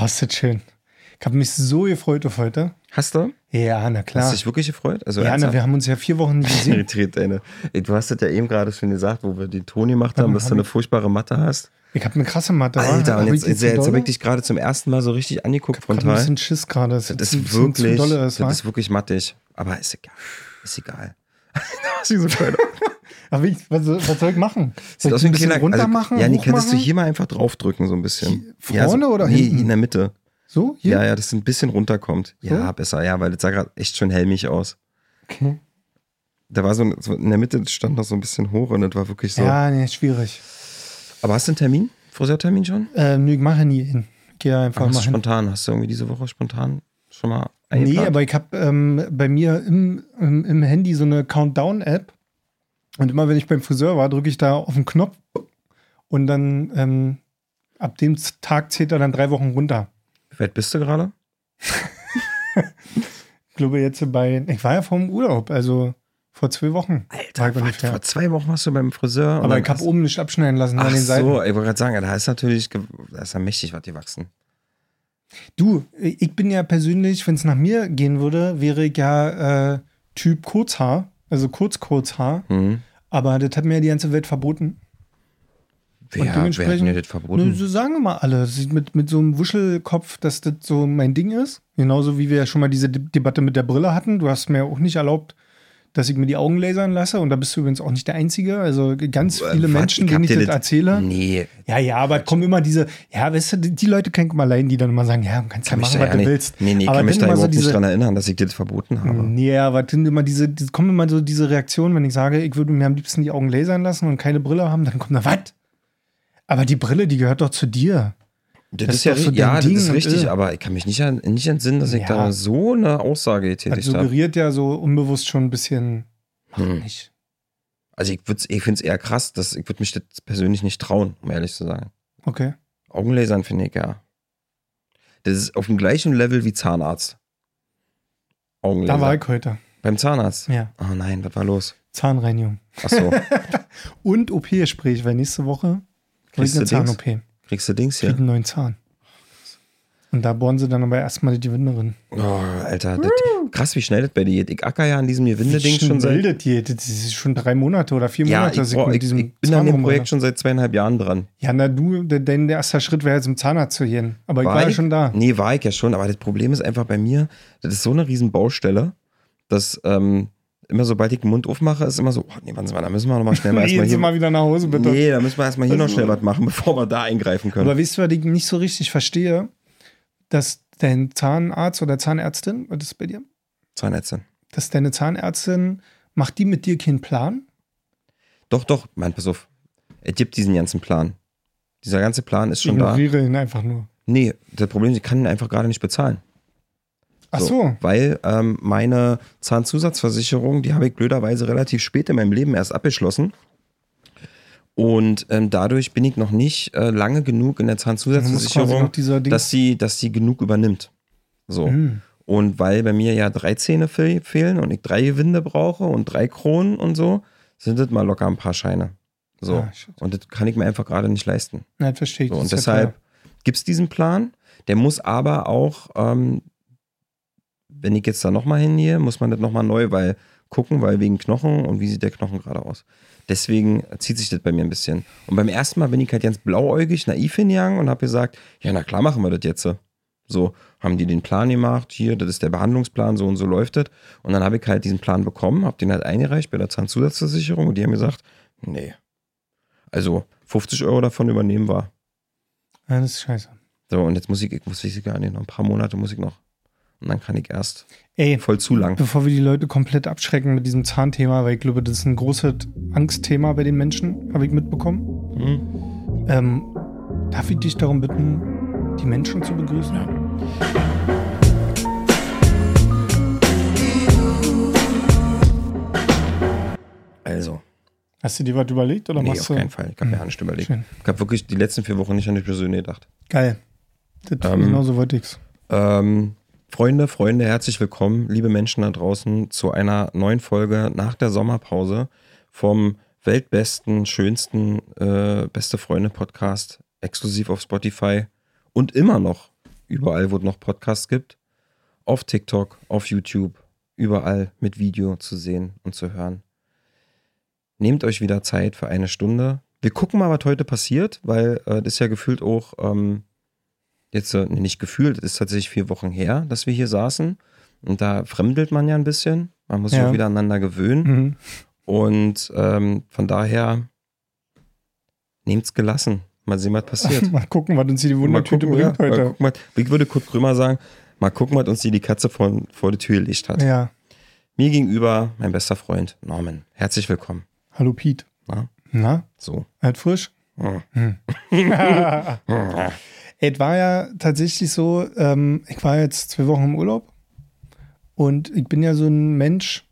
Oh, ist das schön. Ich habe mich so gefreut auf heute. Hast du? Ja, na klar. Hast du dich wirklich gefreut? Also ja, na, wir haben uns ja vier Wochen nicht gesehen. Ey, Du hast das ja eben gerade schon gesagt, wo wir die Toni gemacht haben, dass du eine ich- furchtbare Mathe hast. Ich habe eine krasse Mathe. wa? Alter, und ich jetzt, jetzt, jetzt habe ich dich gerade zum ersten Mal so richtig angeguckt Ich hab ein frontal. bisschen Schiss gerade. Das ein ist wirklich, ist, das ist wirklich mattig. Aber ist egal. Ist egal. Hast du so? Aber wie, was, soll- was soll ich machen? Soll ich ein bisschen kleiner. runter Also, ja, nee, könntest du hier mal einfach draufdrücken, so ein bisschen. Hier, ja, vorne so, oder nee, hinten? in der Mitte. So? Hier? Ja, ja, dass es ein bisschen runterkommt. Ja, besser, ja, weil das sah gerade echt schon helmig aus. Okay. Da war so, ein- so in der Mitte stand noch so ein bisschen hoch und das war wirklich so. Ja, nee, schwierig. Aber hast du einen Termin? Friseurtermin schon? Äh, nö, ich mache nie hin. Ich Gehe einfach Ach, hast mal du hin. spontan? Hast du irgendwie diese Woche spontan schon mal Nee, eingeplant? aber ich habe ähm, bei mir im, im, im Handy so eine Countdown-App. Und immer wenn ich beim Friseur war, drücke ich da auf den Knopf und dann ähm, ab dem Tag zählt er dann drei Wochen runter. Wie weit bist du gerade? Ich glaube jetzt bei, ich war ja vor dem Urlaub, also vor zwei Wochen. Alter, warte, vor zwei Wochen warst du beim Friseur. Aber ich habe oben nicht abschneiden lassen Ach an den Seiten. so, ich wollte gerade sagen, da ist natürlich, da ist ja mächtig was gewachsen. Du, ich bin ja persönlich, wenn es nach mir gehen würde, wäre ich ja äh, Typ Kurzhaar, also kurz-Kurzhaar. Hm. Aber das hat mir ja die ganze Welt verboten. Wer, wer hat mir das verboten? Nö, so sagen wir mal alle. Mit, mit so einem Wuschelkopf, dass das so mein Ding ist. Genauso wie wir ja schon mal diese De Debatte mit der Brille hatten. Du hast mir auch nicht erlaubt, dass ich mir die Augen lasern lasse. Und da bist du übrigens auch nicht der Einzige. Also ganz viele Äh, Menschen, ich denen ich dir das erzähle. Nee, Ja, ja, aber es kommen immer diese, ja, weißt du, die, Leute kennen mal allein, die dann immer sagen, ja, du kannst ja kann mich machen, was ja du nicht, willst. nee, nee, aber kann mich da überhaupt so nicht diese, dran erinnern, dass ich dir das verboten habe. Nee, aber dann immer diese, die, kommen immer so diese Reaktionen, wenn ich sage, ich würde mir am liebsten die Augen lasern lassen und keine Brille haben, dann kommt da, was? Aber die Brille, die gehört doch zu dir. Das, Das ist ja, so ja, das Ding ist und, richtig, aber ich kann mich nicht, an, nicht entsinnen, dass ich Ja. da so eine Aussage Das getätigt habe. suggeriert ja so unbewusst schon ein bisschen, mach Hm. nicht. Also ich, ich finde es eher krass, dass ich würde mich das persönlich nicht trauen, um ehrlich zu sagen. Okay. Augenlasern finde ich ja. Das ist auf dem gleichen Level wie Zahnarzt. Augenlaser. Da war ich heute. Beim Zahnarzt. Ja, Oh nein, was war los? Zahnreinigung. Ach so, Und OP-Gespräch, weil nächste Woche Kriegst eine? Zahn-OP. Kriegst du Dings Krieg hier? einen neuen Zahn. Und da bohren sie dann aber erstmal die Gewinde drin. Oh, Alter, das, krass, wie schnell das bei dir geht. Ich acker ja an diesem Gewinde-Ding schon seit. Das hier, das ist schon drei Monate oder vier Ja, Monate, ich, dass boah, mit ich, diesem ich bin an dem. Projekt schon seit zweieinhalb Jahren dran. Ja, na du, de- denn der erste Schritt wäre jetzt zum Zahnarzt zu gehen. Aber ich war, ja schon da. Nee, war ich ja schon, aber das Problem ist einfach bei mir, das ist so eine riesen Baustelle, dass ähm, immer sobald ich den Mund aufmache, ist immer so, oh, nee, wann sind wir, da müssen wir nochmal schnell mal erstmal hier. mal wieder nach Hause, bitte. Nee, da müssen wir erstmal hier noch Also- schnell was machen, bevor wir da eingreifen können. Aber weißt du, was ich nicht so richtig verstehe? Dass dein Zahnarzt oder Zahnärztin, was ist bei dir? Zahnärztin. Dass deine Zahnärztin, macht die mit dir keinen Plan? Doch, doch, Mann, pass auf. Es gibt diesen ganzen Plan. Dieser ganze Plan ist schon da. Ignoriere ihn einfach nur. Nee, das Problem ist, ich kann ihn einfach gerade nicht bezahlen. Ach so. Weil ähm, meine Zahnzusatzversicherung, die habe ich blöderweise relativ spät in meinem Leben erst abgeschlossen. Und ähm, dadurch bin ich noch nicht äh, lange genug in der Zahnzusatzversicherung, dass sie, dass sie genug übernimmt. So. Hm. Und weil bei mir ja drei Zähne fe fehlen und ich drei Gewinde brauche und drei Kronen und so, sind das mal locker ein paar Scheine. So. Ah, und das kann ich mir einfach gerade nicht leisten. Nein, verstehe ich. So, und ja deshalb teuer. gibt es diesen Plan. Der muss aber auch, ähm, wenn ich jetzt da nochmal hingehe, muss man das nochmal neu weil, gucken, weil wegen Knochen und wie sieht der Knochen gerade aus. Deswegen zieht sich das bei mir ein bisschen. Und beim ersten Mal bin ich halt ganz blauäugig, naiv hingegangen und habe gesagt, ja, na klar machen wir das jetzt. So, haben die den Plan gemacht, hier, das ist der Behandlungsplan, so und so läuft das. Und dann habe ich halt diesen Plan bekommen, habe den halt eingereicht bei der Zahnzusatzversicherung und die haben gesagt, nee. Also 50 Euro davon übernehmen war. Ja, das ist scheiße. So, und jetzt muss ich, ich muss ich gar nicht, noch ein paar Monate muss ich noch. Und dann kann ich erst Ey, voll zu lang. bevor wir die Leute komplett abschrecken mit diesem Zahnthema, weil ich glaube, das ist ein großes Angstthema bei den Menschen, habe ich mitbekommen. Hm? Ähm, darf ich dich darum bitten, die Menschen zu begrüßen? Also, Hast du dir was überlegt oder nee, machst auf du? keinen Fall. Ich habe mir nicht überlegt. Schön. Ich habe wirklich die letzten vier Wochen nicht an die Person gedacht. Geil. Das Ähm, genau so wollte ich's. Ähm, Freunde, Freunde, herzlich willkommen, liebe Menschen da draußen, zu einer neuen Folge nach der Sommerpause vom weltbesten, schönsten, äh, beste Freunde Podcast, exklusiv auf Spotify und immer noch überall, wo es noch Podcasts gibt. Auf TikTok, auf YouTube, überall mit Video zu sehen und zu hören. Nehmt euch wieder Zeit für eine Stunde. Wir gucken mal, was heute passiert, weil äh, das ist ja gefühlt auch, ähm, jetzt nicht gefühlt, es ist tatsächlich vier Wochen her, dass wir hier saßen. Und da fremdelt man ja ein bisschen. Man muss sich Ja. auch wieder aneinander gewöhnen. Mhm. Und ähm, von daher nehmt's gelassen. Mal sehen, was passiert. Mal gucken, was uns hier die mal Wundertüte gucken, ja, bringt mal heute. gucken, was, ich würde Kurt Krömer sagen, mal gucken, was uns die, die Katze vor, vor die Tür gelegt hat. Ja. Mir gegenüber mein bester Freund Norman. Herzlich willkommen. Hallo Pete. Na, Na, so. halt frisch? Ja. Es war ja tatsächlich so, ähm, ich war jetzt zwei Wochen im Urlaub und ich bin ja so ein Mensch,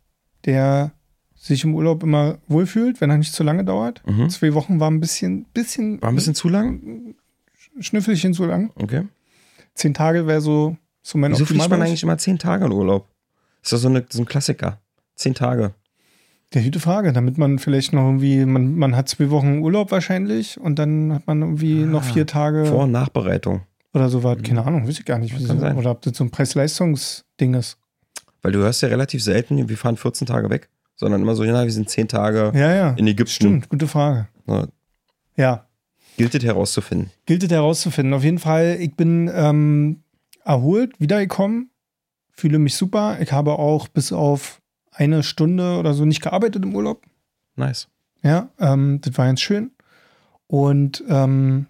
der sich im Urlaub immer wohlfühlt, wenn er nicht zu lange dauert. Mhm. Zwei Wochen war ein bisschen, bisschen, War ein bisschen zu lang? Schnüffelchen zu lang. Okay. Zehn Tage wäre so, so mein Wieso fliegt man eigentlich immer zehn Tage in Urlaub? Ist doch so, eine, so ein Klassiker. Zehn Tage. Der gute Frage, damit man vielleicht noch irgendwie, man, man hat zwei Wochen Urlaub wahrscheinlich und dann hat man irgendwie noch vier Tage Vor- und Nachbereitung. oder so was. Keine Ahnung, weiß ich gar nicht. Wie so, sein. oder ob das so ein Preis-Leistungs-Ding ist. Weil du hörst ja relativ selten, wir fahren 14 Tage weg, sondern immer so, ja, wir sind zehn Tage Ja, ja. in Ägypten. Stimmt, gute Frage. Ja, Ja, gilt es herauszufinden. gilt es herauszufinden. Auf jeden Fall, ich bin ähm, erholt, wiedergekommen, fühle mich super. Ich habe auch bis auf eine Stunde oder so nicht gearbeitet im Urlaub. Nice. Ja, ähm, das war ganz schön. Und ähm,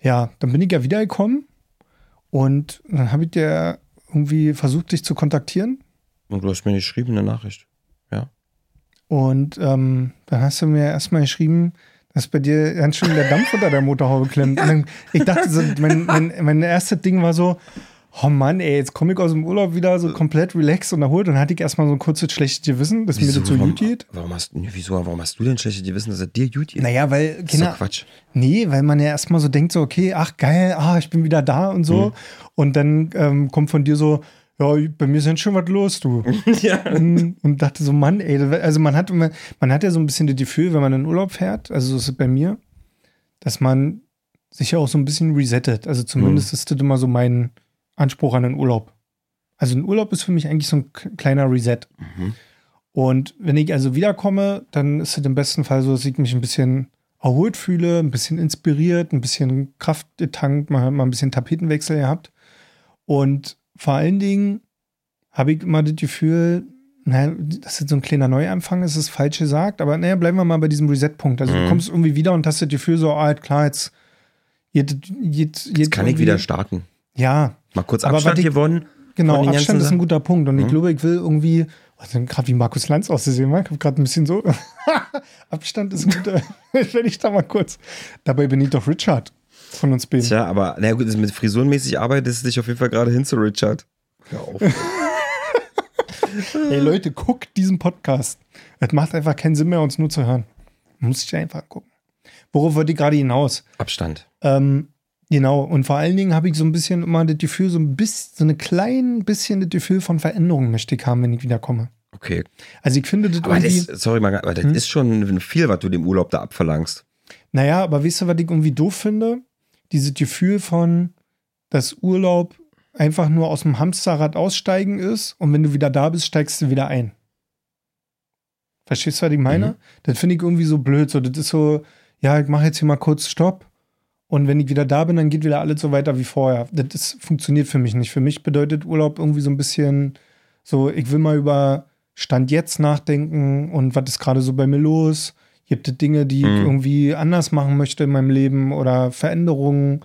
ja, dann bin ich ja wiedergekommen und dann habe ich dir irgendwie versucht, dich zu kontaktieren. Und du hast mir geschrieben, eine Nachricht. Und ähm, dann hast du mir erstmal geschrieben, dass bei dir ganz schön der Dampf unter der Motorhaube klemmt. Und dann, ich dachte, so, mein, mein, mein erstes Ding war so, oh Mann, ey, jetzt komme ich aus dem Urlaub wieder so komplett relaxed und erholt. Dann hatte ich erstmal so ein kurzes schlechtes Gewissen, dass mir das so warum, gut geht. Warum hast, wieso, warum hast du denn schlechte Gewissen, dass er dir gut geht? Naja, weil, das ist doch Quatsch. Nee, weil man ja erstmal so denkt, so, okay, ach geil, ah, ich bin wieder da und so. Und dann ähm, kommt von dir so, ja, bei mir ist ja schon was los, du. ja. Mm, und dachte so, Mann, ey, also man hat immer, man hat ja so ein bisschen das Gefühl, wenn man in Urlaub fährt, also so ist es bei mir, dass man sich ja auch so ein bisschen resettet. Also zumindest ist das immer so mein Anspruch an den Urlaub. Also ein Urlaub ist für mich eigentlich so ein kleiner Reset. Mhm. Und wenn ich also wiederkomme, dann ist es im besten Fall so, dass ich mich ein bisschen erholt fühle, ein bisschen inspiriert, ein bisschen Kraft getankt, mal, mal ein bisschen Tapetenwechsel gehabt. Und vor allen Dingen habe ich immer das Gefühl, naja, das ist so ein kleiner Neuanfang, ist es falsch gesagt, aber naja, bleiben wir mal bei diesem Reset-Punkt. Also du Mhm. kommst irgendwie wieder und hast das Gefühl so, ah, klar, jetzt, jetzt, jetzt, Jetzt kann ich wieder starten. Ja, Mal kurz Aber Abstand ich- gewonnen. Genau, Abstand ist ein guter Punkt. Und ich Mhm. glaube, ich will irgendwie, also gerade wie Markus Lanz auszusehen, ich habe gerade ein bisschen so, Abstand ist ein guter, wenn ich da mal kurz. Dabei bin ich doch Richard von uns beiden. Tja, aber na gut, mit frisurenmäßig arbeitest du dich auf jeden Fall gerade hin zu Richard. Hör auf. Ey Leute, guckt diesen Podcast. Es macht einfach keinen Sinn mehr, uns nur zu hören. Muss sich einfach gucken. Worauf wollte ich gerade hinaus? Abstand. Ähm, genau, und vor allen Dingen habe ich so ein bisschen immer das Gefühl, so ein bisschen, so ein klein bisschen das Gefühl von Veränderung möchte ich haben, wenn ich wiederkomme. Okay. Also ich finde das Aber irgendwie. das, sorry mal, aber das Hm? ist schon viel, was du dem Urlaub da abverlangst. Naja, aber weißt du, was ich irgendwie doof finde? Dieses Gefühl von, dass Urlaub einfach nur aus dem Hamsterrad aussteigen ist und wenn du wieder da bist, steigst du wieder ein. Verstehst du, was ich meine? Mhm. Das finde ich irgendwie so blöd. So, das ist so, ja, ich mache jetzt hier mal kurz Stopp und wenn ich wieder da bin, dann geht wieder alles so weiter wie vorher. Das ist, funktioniert für mich nicht. Für mich bedeutet Urlaub irgendwie so ein bisschen so, ich will mal über Stand jetzt nachdenken und was ist gerade so bei mir los. Gibt es Dinge, die ich Mhm. irgendwie anders machen möchte in meinem Leben oder Veränderungen?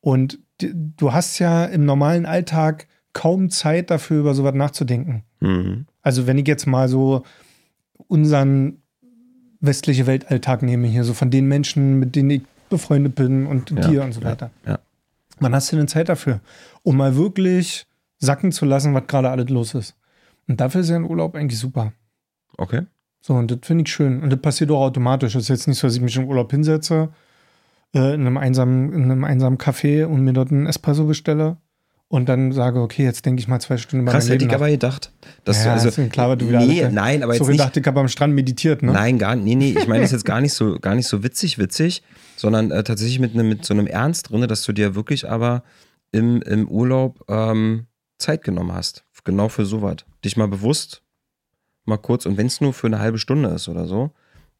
Und du hast ja im normalen Alltag kaum Zeit dafür, über sowas nachzudenken. Mhm. Also wenn ich jetzt mal so unseren westliche Weltalltag nehme hier, so von den Menschen, mit denen ich befreundet bin und Ja, dir und so ja, weiter. ja. Wann hast du denn Zeit dafür? Um mal wirklich sacken zu lassen, was gerade alles los ist. Und dafür ist ja ein Urlaub eigentlich super. Okay. So, und das finde ich schön. Und das passiert auch automatisch. Es ist jetzt nicht so, dass ich mich im Urlaub hinsetze, äh, in, einem einsamen, in einem einsamen Café und mir dort einen Espresso bestelle und dann sage, okay, jetzt denke ich mal zwei Stunden über Krass, hätte ich aber gedacht. Dass ja, du, also, ist klar, du wieder nee, nein, aber so jetzt nicht. gedacht, ich habe am Strand meditiert, ne? Nein, gar nee, nee, ich meine das jetzt gar nicht so gar nicht so witzig witzig, sondern äh, tatsächlich mit, einem mit so einem Ernst drin, dass du dir wirklich aber im, im Urlaub ähm, Zeit genommen hast. Genau für sowas. Dich mal bewusst, mal kurz, und wenn es nur für eine halbe Stunde ist oder so,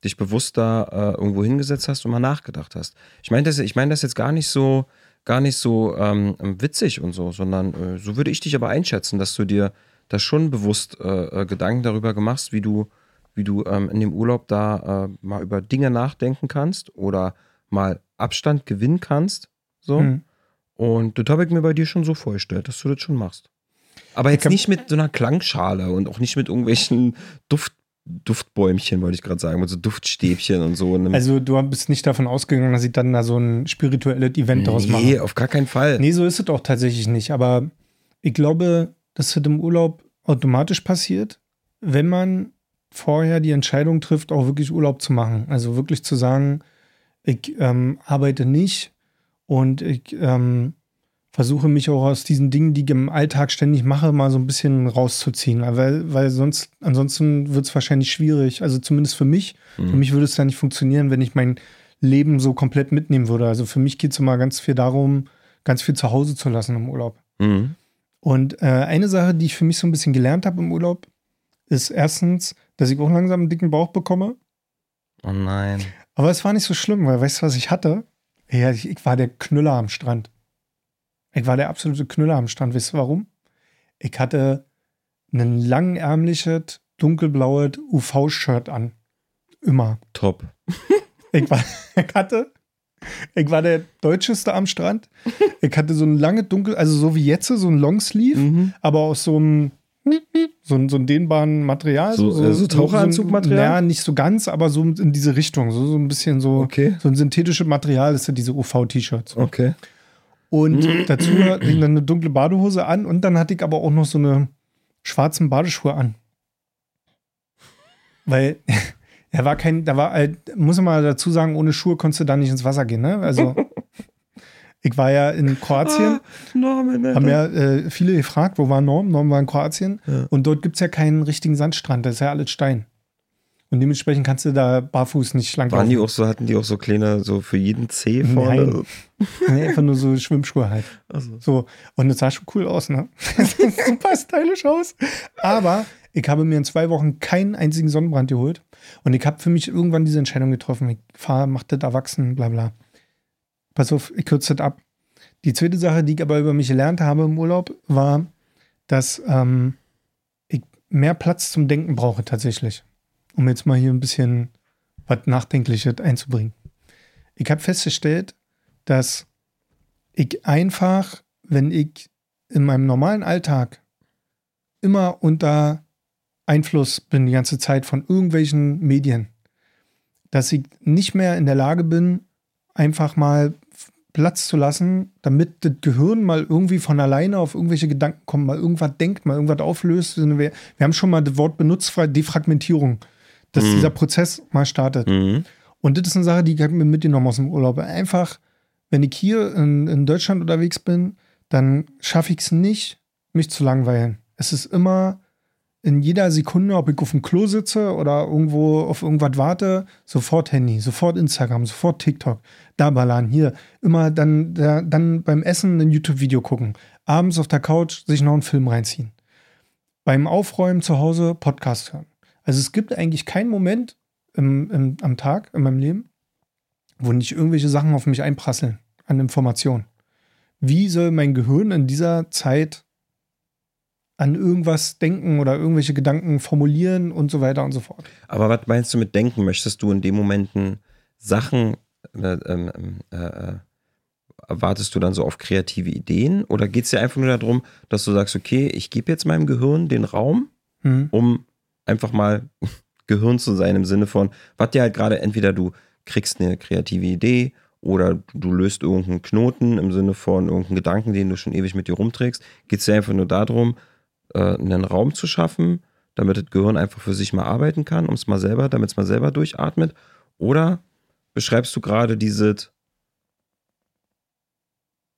dich bewusst da äh, irgendwo hingesetzt hast und mal nachgedacht hast. Ich meine das, ich mein das jetzt gar nicht so, gar nicht so ähm, witzig und so, sondern äh, so würde ich dich aber einschätzen, dass du dir da schon bewusst äh, äh Gedanken darüber gemacht, wie du, wie du ähm, in dem Urlaub da äh, mal über Dinge nachdenken kannst oder mal Abstand gewinnen kannst. So. Mhm. Und das habe ich mir bei dir schon so vorgestellt, dass du das schon machst. Aber jetzt nicht mit so einer Klangschale und auch nicht mit irgendwelchen Duft, Duftbäumchen, wollte ich gerade sagen, mit so Duftstäbchen und so. Also du bist nicht davon ausgegangen, dass ich dann da so ein spirituelles Event draus mache. Nee, auf gar keinen Fall. Nee, so ist es auch tatsächlich nicht. Aber ich glaube, das im Urlaub automatisch passiert, wenn man vorher die Entscheidung trifft, auch wirklich Urlaub zu machen. Also wirklich zu sagen, ich ähm, arbeite nicht und ich ähm, versuche mich auch aus diesen Dingen, die ich im Alltag ständig mache, mal so ein bisschen rauszuziehen. Weil, weil sonst, ansonsten wird es wahrscheinlich schwierig. Also zumindest für mich. Mhm. Für mich würde es dann nicht funktionieren, wenn ich mein Leben so komplett mitnehmen würde. Also für mich geht es immer ganz viel darum, ganz viel zu Hause zu lassen im Urlaub. Mhm. Und äh, eine Sache, die ich für mich so ein bisschen gelernt habe im Urlaub, ist erstens, dass ich auch langsam einen dicken Bauch bekomme. Oh nein. Aber es war nicht so schlimm, weil weißt du, was ich hatte? Ja, ich, ich war der Knüller am Strand. Ich war der absolute Knüller am Strand. Wisst ihr warum? Ich hatte ein langärmliches, dunkelblaues UV-Shirt an. Immer. Top. Ich, war, ich hatte, ich war der Deutscheste am Strand. Ich hatte so ein lange dunkel, also so wie jetzt, so ein Longsleeve, mhm. aber aus so einem so, ein, so ein dehnbaren Material. So, so, so Taucheranzugmaterial? Ja, nicht so ganz, aber so in diese Richtung. So, so ein bisschen so, okay. so ein synthetisches Material, das sind diese UV-T-Shirts. Okay. Und dazu hatte ich dann eine dunkle Badehose an und dann hatte ich aber auch noch so eine schwarzen Badeschuhe an. Weil er war kein, da war halt, muss man mal dazu sagen, ohne Schuhe konntest du da nicht ins Wasser gehen, ne? Also ich war ja in Kroatien. Ah, Norman, haben ja äh, viele gefragt, wo war Norm? Norm war in Kroatien. Ja. Und dort gibt es ja keinen richtigen Sandstrand, das ist ja alles Stein. Und dementsprechend kannst du da barfuß nicht lang Waren die auch so, hatten die auch so kleine, so für jeden Zeh vorne? Nein. nee, einfach nur so Schwimmschuhe halt. Also. So. Und das sah schon cool aus, ne? Das sieht super stylisch aus. Aber ich habe mir in zwei Wochen keinen einzigen Sonnenbrand geholt. Und ich habe für mich irgendwann diese Entscheidung getroffen. Ich fahre, mach das erwachsen, bla bla. Pass auf, ich kürze das ab. Die zweite Sache, die ich aber über mich gelernt habe im Urlaub, war, dass ähm, ich mehr Platz zum Denken brauche tatsächlich um jetzt mal hier ein bisschen was Nachdenkliches einzubringen. Ich habe festgestellt, dass ich einfach, wenn ich in meinem normalen Alltag immer unter Einfluss bin die ganze Zeit von irgendwelchen Medien, dass ich nicht mehr in der Lage bin, einfach mal Platz zu lassen, damit das Gehirn mal irgendwie von alleine auf irgendwelche Gedanken kommt, mal irgendwas denkt, mal irgendwas auflöst. Wir, wir haben schon mal das Wort benutzt, Defragmentierung dass mhm. dieser Prozess mal startet. Mhm. Und das ist eine Sache, die ich mir mitgenommen aus dem Urlaub. Einfach, wenn ich hier in, in Deutschland unterwegs bin, dann schaffe ich es nicht, mich zu langweilen. Es ist immer in jeder Sekunde, ob ich auf dem Klo sitze oder irgendwo auf irgendwas warte, sofort Handy, sofort Instagram, sofort TikTok, da ballern, hier. Immer dann, da, dann beim Essen ein YouTube-Video gucken. Abends auf der Couch sich noch einen Film reinziehen. Beim Aufräumen zu Hause Podcast hören. Also es gibt eigentlich keinen Moment im, im, am Tag in meinem Leben, wo nicht irgendwelche Sachen auf mich einprasseln an Informationen. Wie soll mein Gehirn in dieser Zeit an irgendwas denken oder irgendwelche Gedanken formulieren und so weiter und so fort. Aber was meinst du mit denken? Möchtest du in dem Momenten Sachen, äh, äh, äh, wartest du dann so auf kreative Ideen? Oder geht es dir einfach nur darum, dass du sagst, okay, ich gebe jetzt meinem Gehirn den Raum, hm. um einfach mal Gehirn zu sein im Sinne von, was dir halt gerade entweder du kriegst eine kreative Idee oder du löst irgendeinen Knoten im Sinne von irgendeinen Gedanken, den du schon ewig mit dir rumträgst, geht es dir einfach nur darum, äh, einen Raum zu schaffen, damit das Gehirn einfach für sich mal arbeiten kann, um es mal selber, damit es mal selber durchatmet. Oder beschreibst du gerade dieses,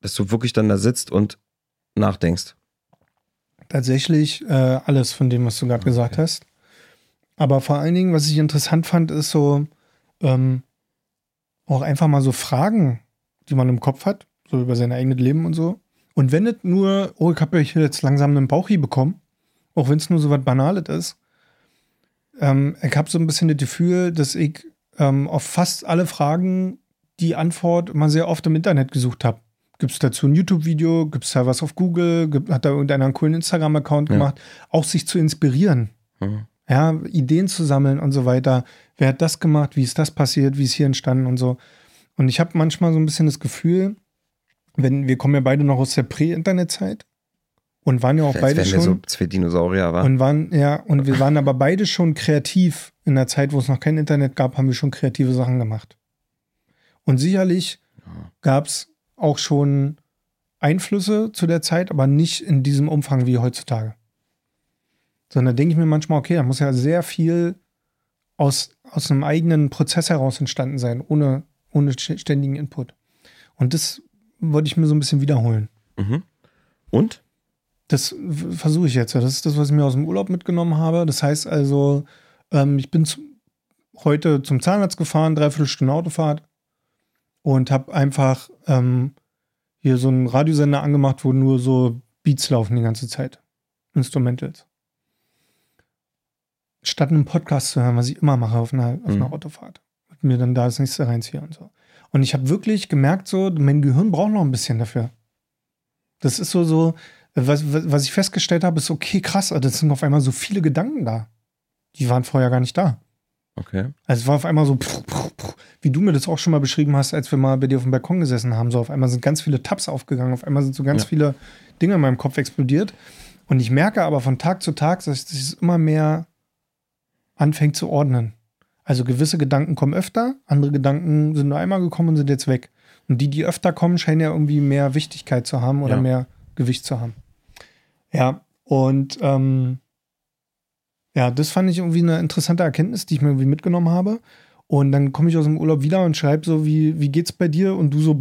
dass du wirklich dann da sitzt und nachdenkst? Tatsächlich äh, alles von dem, was du gerade okay. gesagt hast. Aber vor allen Dingen, was ich interessant fand, ist so ähm, auch einfach mal so Fragen, die man im Kopf hat, so über sein eigenes Leben und so. Und wenn es nur, oh, ich habe ja hier jetzt langsam einen Bauchi bekommen, auch wenn es nur so was Banales ist, ähm, ich habe so ein bisschen das Gefühl, dass ich ähm, auf fast alle Fragen die Antwort immer sehr oft im Internet gesucht habe. Gibt es dazu ein YouTube-Video? Gibt es da was auf Google? Gibt, hat da irgendeiner einen coolen Instagram-Account Ja. gemacht? Auch sich zu inspirieren. Mhm. Ja, Ideen zu sammeln und so weiter. Wer hat das gemacht? Wie ist das passiert? Wie ist hier entstanden und so. Und ich habe manchmal so ein bisschen das Gefühl, wenn wir kommen ja beide noch aus der Prä-Internet-Zeit und waren ja auch Als beide wären wir schon so zwei Dinosaurier, war. und waren ja und wir waren aber beide schon kreativ in der Zeit, wo es noch kein Internet gab, haben wir schon kreative Sachen gemacht. Und sicherlich gab es auch schon Einflüsse zu der Zeit, aber nicht in diesem Umfang wie heutzutage. Sondern denke ich mir manchmal, okay, da muss ja sehr viel aus, aus einem eigenen Prozess heraus entstanden sein, ohne, ohne st- ständigen Input. Und das wollte ich mir so ein bisschen wiederholen. Mhm. Und? Das versuche ich jetzt. Das ist das, was ich mir aus dem Urlaub mitgenommen habe. Das heißt also, ähm, ich bin zu, heute zum Zahnarzt gefahren, dreiviertel Stunde Autofahrt und habe einfach ähm, hier so einen Radiosender angemacht, wo nur so Beats laufen die ganze Zeit. Instrumentals. Statt einen Podcast zu hören, was ich immer mache auf einer, auf einer Mhm. Autofahrt. Und mir dann da das nächste reinziehe und so. Und ich habe wirklich gemerkt, so, mein Gehirn braucht noch ein bisschen dafür. Das ist so, so, was, was ich festgestellt habe, ist, okay, krass, also das sind auf einmal so viele Gedanken da. Die waren vorher gar nicht da. Okay. Also es war auf einmal so, pff, pff, pff, wie du mir das auch schon mal beschrieben hast, als wir mal bei dir auf dem Balkon gesessen haben. So auf einmal sind ganz viele Tabs aufgegangen, auf einmal sind so ganz Ja. viele Dinge in meinem Kopf explodiert. Und ich merke aber von Tag zu Tag, dass es immer mehr anfängt zu ordnen. Also gewisse Gedanken kommen öfter, andere Gedanken sind nur einmal gekommen und sind jetzt weg. Und die, die öfter kommen, scheinen ja irgendwie mehr Wichtigkeit zu haben oder Ja. mehr Gewicht zu haben. Ja, und ähm, ja, das fand ich irgendwie eine interessante Erkenntnis, die ich mir irgendwie mitgenommen habe. Und dann komme ich aus dem Urlaub wieder und schreibe so, wie, wie geht's bei dir? Und du so,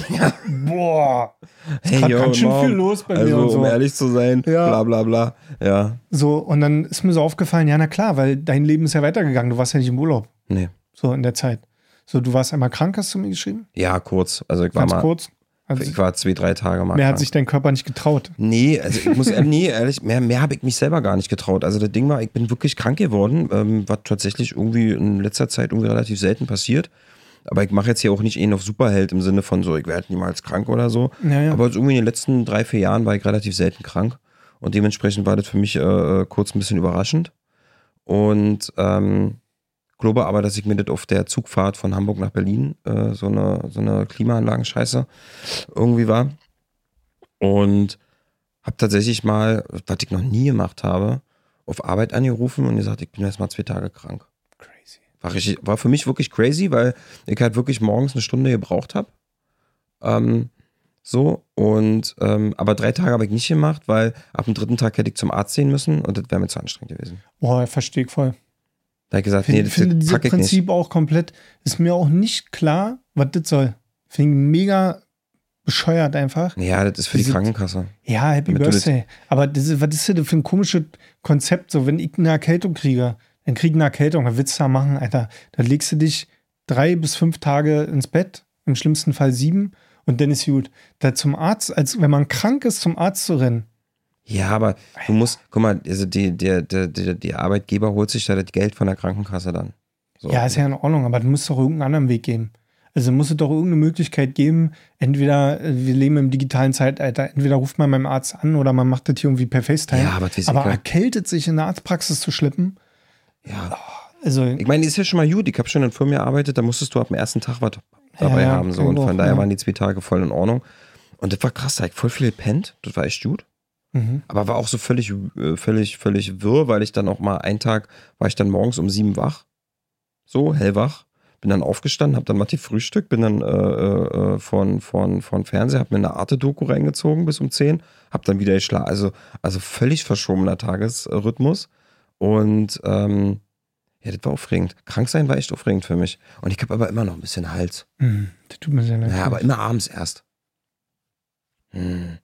boah, Hey, grad yo, ganz schön Mom. viel los bei mir also, und so. um ehrlich zu sein, Ja. bla bla bla. Ja. so. Und dann ist mir so aufgefallen, ja, na klar, weil dein Leben ist ja weitergegangen. Du warst ja nicht im Urlaub, Nee. so in der Zeit. So, du warst einmal krank, hast du mir geschrieben? Ja, kurz. Also ich war Ganz mal, kurz. Also, ich war zwei, drei Tage mal. mehr hat krank. sich dein Körper nicht getraut. Nee, also ich muss ehrlich, nee, ehrlich, mehr, mehr habe ich mich selber gar nicht getraut. Also das Ding war, ich bin wirklich krank geworden, ähm, was tatsächlich irgendwie in letzter Zeit irgendwie relativ selten passiert. Aber ich mache jetzt hier auch nicht einen auf Superheld im Sinne von so, ich werde niemals krank oder so. Ja, ja. Aber irgendwie in den letzten drei, vier Jahren war ich relativ selten krank. Und dementsprechend war das für mich äh, kurz ein bisschen überraschend. Und ähm, glaube aber, dass ich mir das auf der Zugfahrt von Hamburg nach Berlin äh, so eine, so eine Klimaanlagenscheiße irgendwie war. Und habe tatsächlich mal, was ich noch nie gemacht habe, auf Arbeit angerufen und gesagt, ich bin jetzt mal zwei Tage krank. War, richtig, war für mich wirklich crazy, weil ich halt wirklich morgens eine Stunde gebraucht habe. Ähm, so, und ähm, aber drei Tage habe ich nicht gemacht, weil ab dem dritten Tag hätte ich zum Arzt gehen müssen und das wäre mir zu anstrengend gewesen. Boah, verstehe ich voll. Da habe ich gesagt, Ich nee, finde, das finde dieses ich nicht. Prinzip auch komplett, ist mir auch nicht klar, was das soll. Finde ich mega bescheuert einfach. Ja, das ist für die Diese- Krankenkasse. Ja, Happy Damit Birthday. Aber das ist, was ist das für ein komisches Konzept? So, wenn ich eine Erkältung kriege, dann kriege ich eine Erkältung, was willst du da machen, Alter? Dann legst du dich drei bis fünf Tage ins Bett, im schlimmsten Fall sieben, und dann ist gut. Da zum Arzt, als wenn man krank ist, zum Arzt zu rennen. Ja, aber du musst, guck mal, also die, der, der, der, der Arbeitgeber holt sich da das Geld von der Krankenkasse dann. So. Ja, ist ja in Ordnung, aber du musst doch irgendeinen anderen Weg geben. Also muss es doch irgendeine Möglichkeit geben, entweder, äh, wir leben im digitalen Zeitalter, entweder ruft man beim Arzt an oder man macht das hier irgendwie per FaceTime. Ja, aber aber erkältet sich in der Arztpraxis zu schleppen, ja. also Ich meine, ist ja schon mal gut. Ich habe schon in Firmen gearbeitet, da musstest du ab dem ersten Tag was dabei Ja, haben. So. Und irgendwo, von daher ja. waren die zwei Tage voll in Ordnung. Und das war krass, da hab ich voll viel gepennt. Das war echt gut. mhm. Aber war auch so völlig, äh, völlig, völlig wirr, weil ich dann auch mal einen Tag war ich dann morgens um sieben wach. So, hellwach. Bin dann aufgestanden, hab dann mal die Frühstück, bin dann äh, äh, von, von, von Fernseher, hab mir eine Arte-Doku reingezogen bis um zehn, hab dann wieder geschlafen. Also, also völlig verschobener Tagesrhythmus. Und ähm, ja, das war aufregend. Krank sein war echt aufregend für mich. Und ich habe aber immer noch ein bisschen Hals. Mhm. Das tut mir sehr leid. Ja, aber immer abends erst. Hm.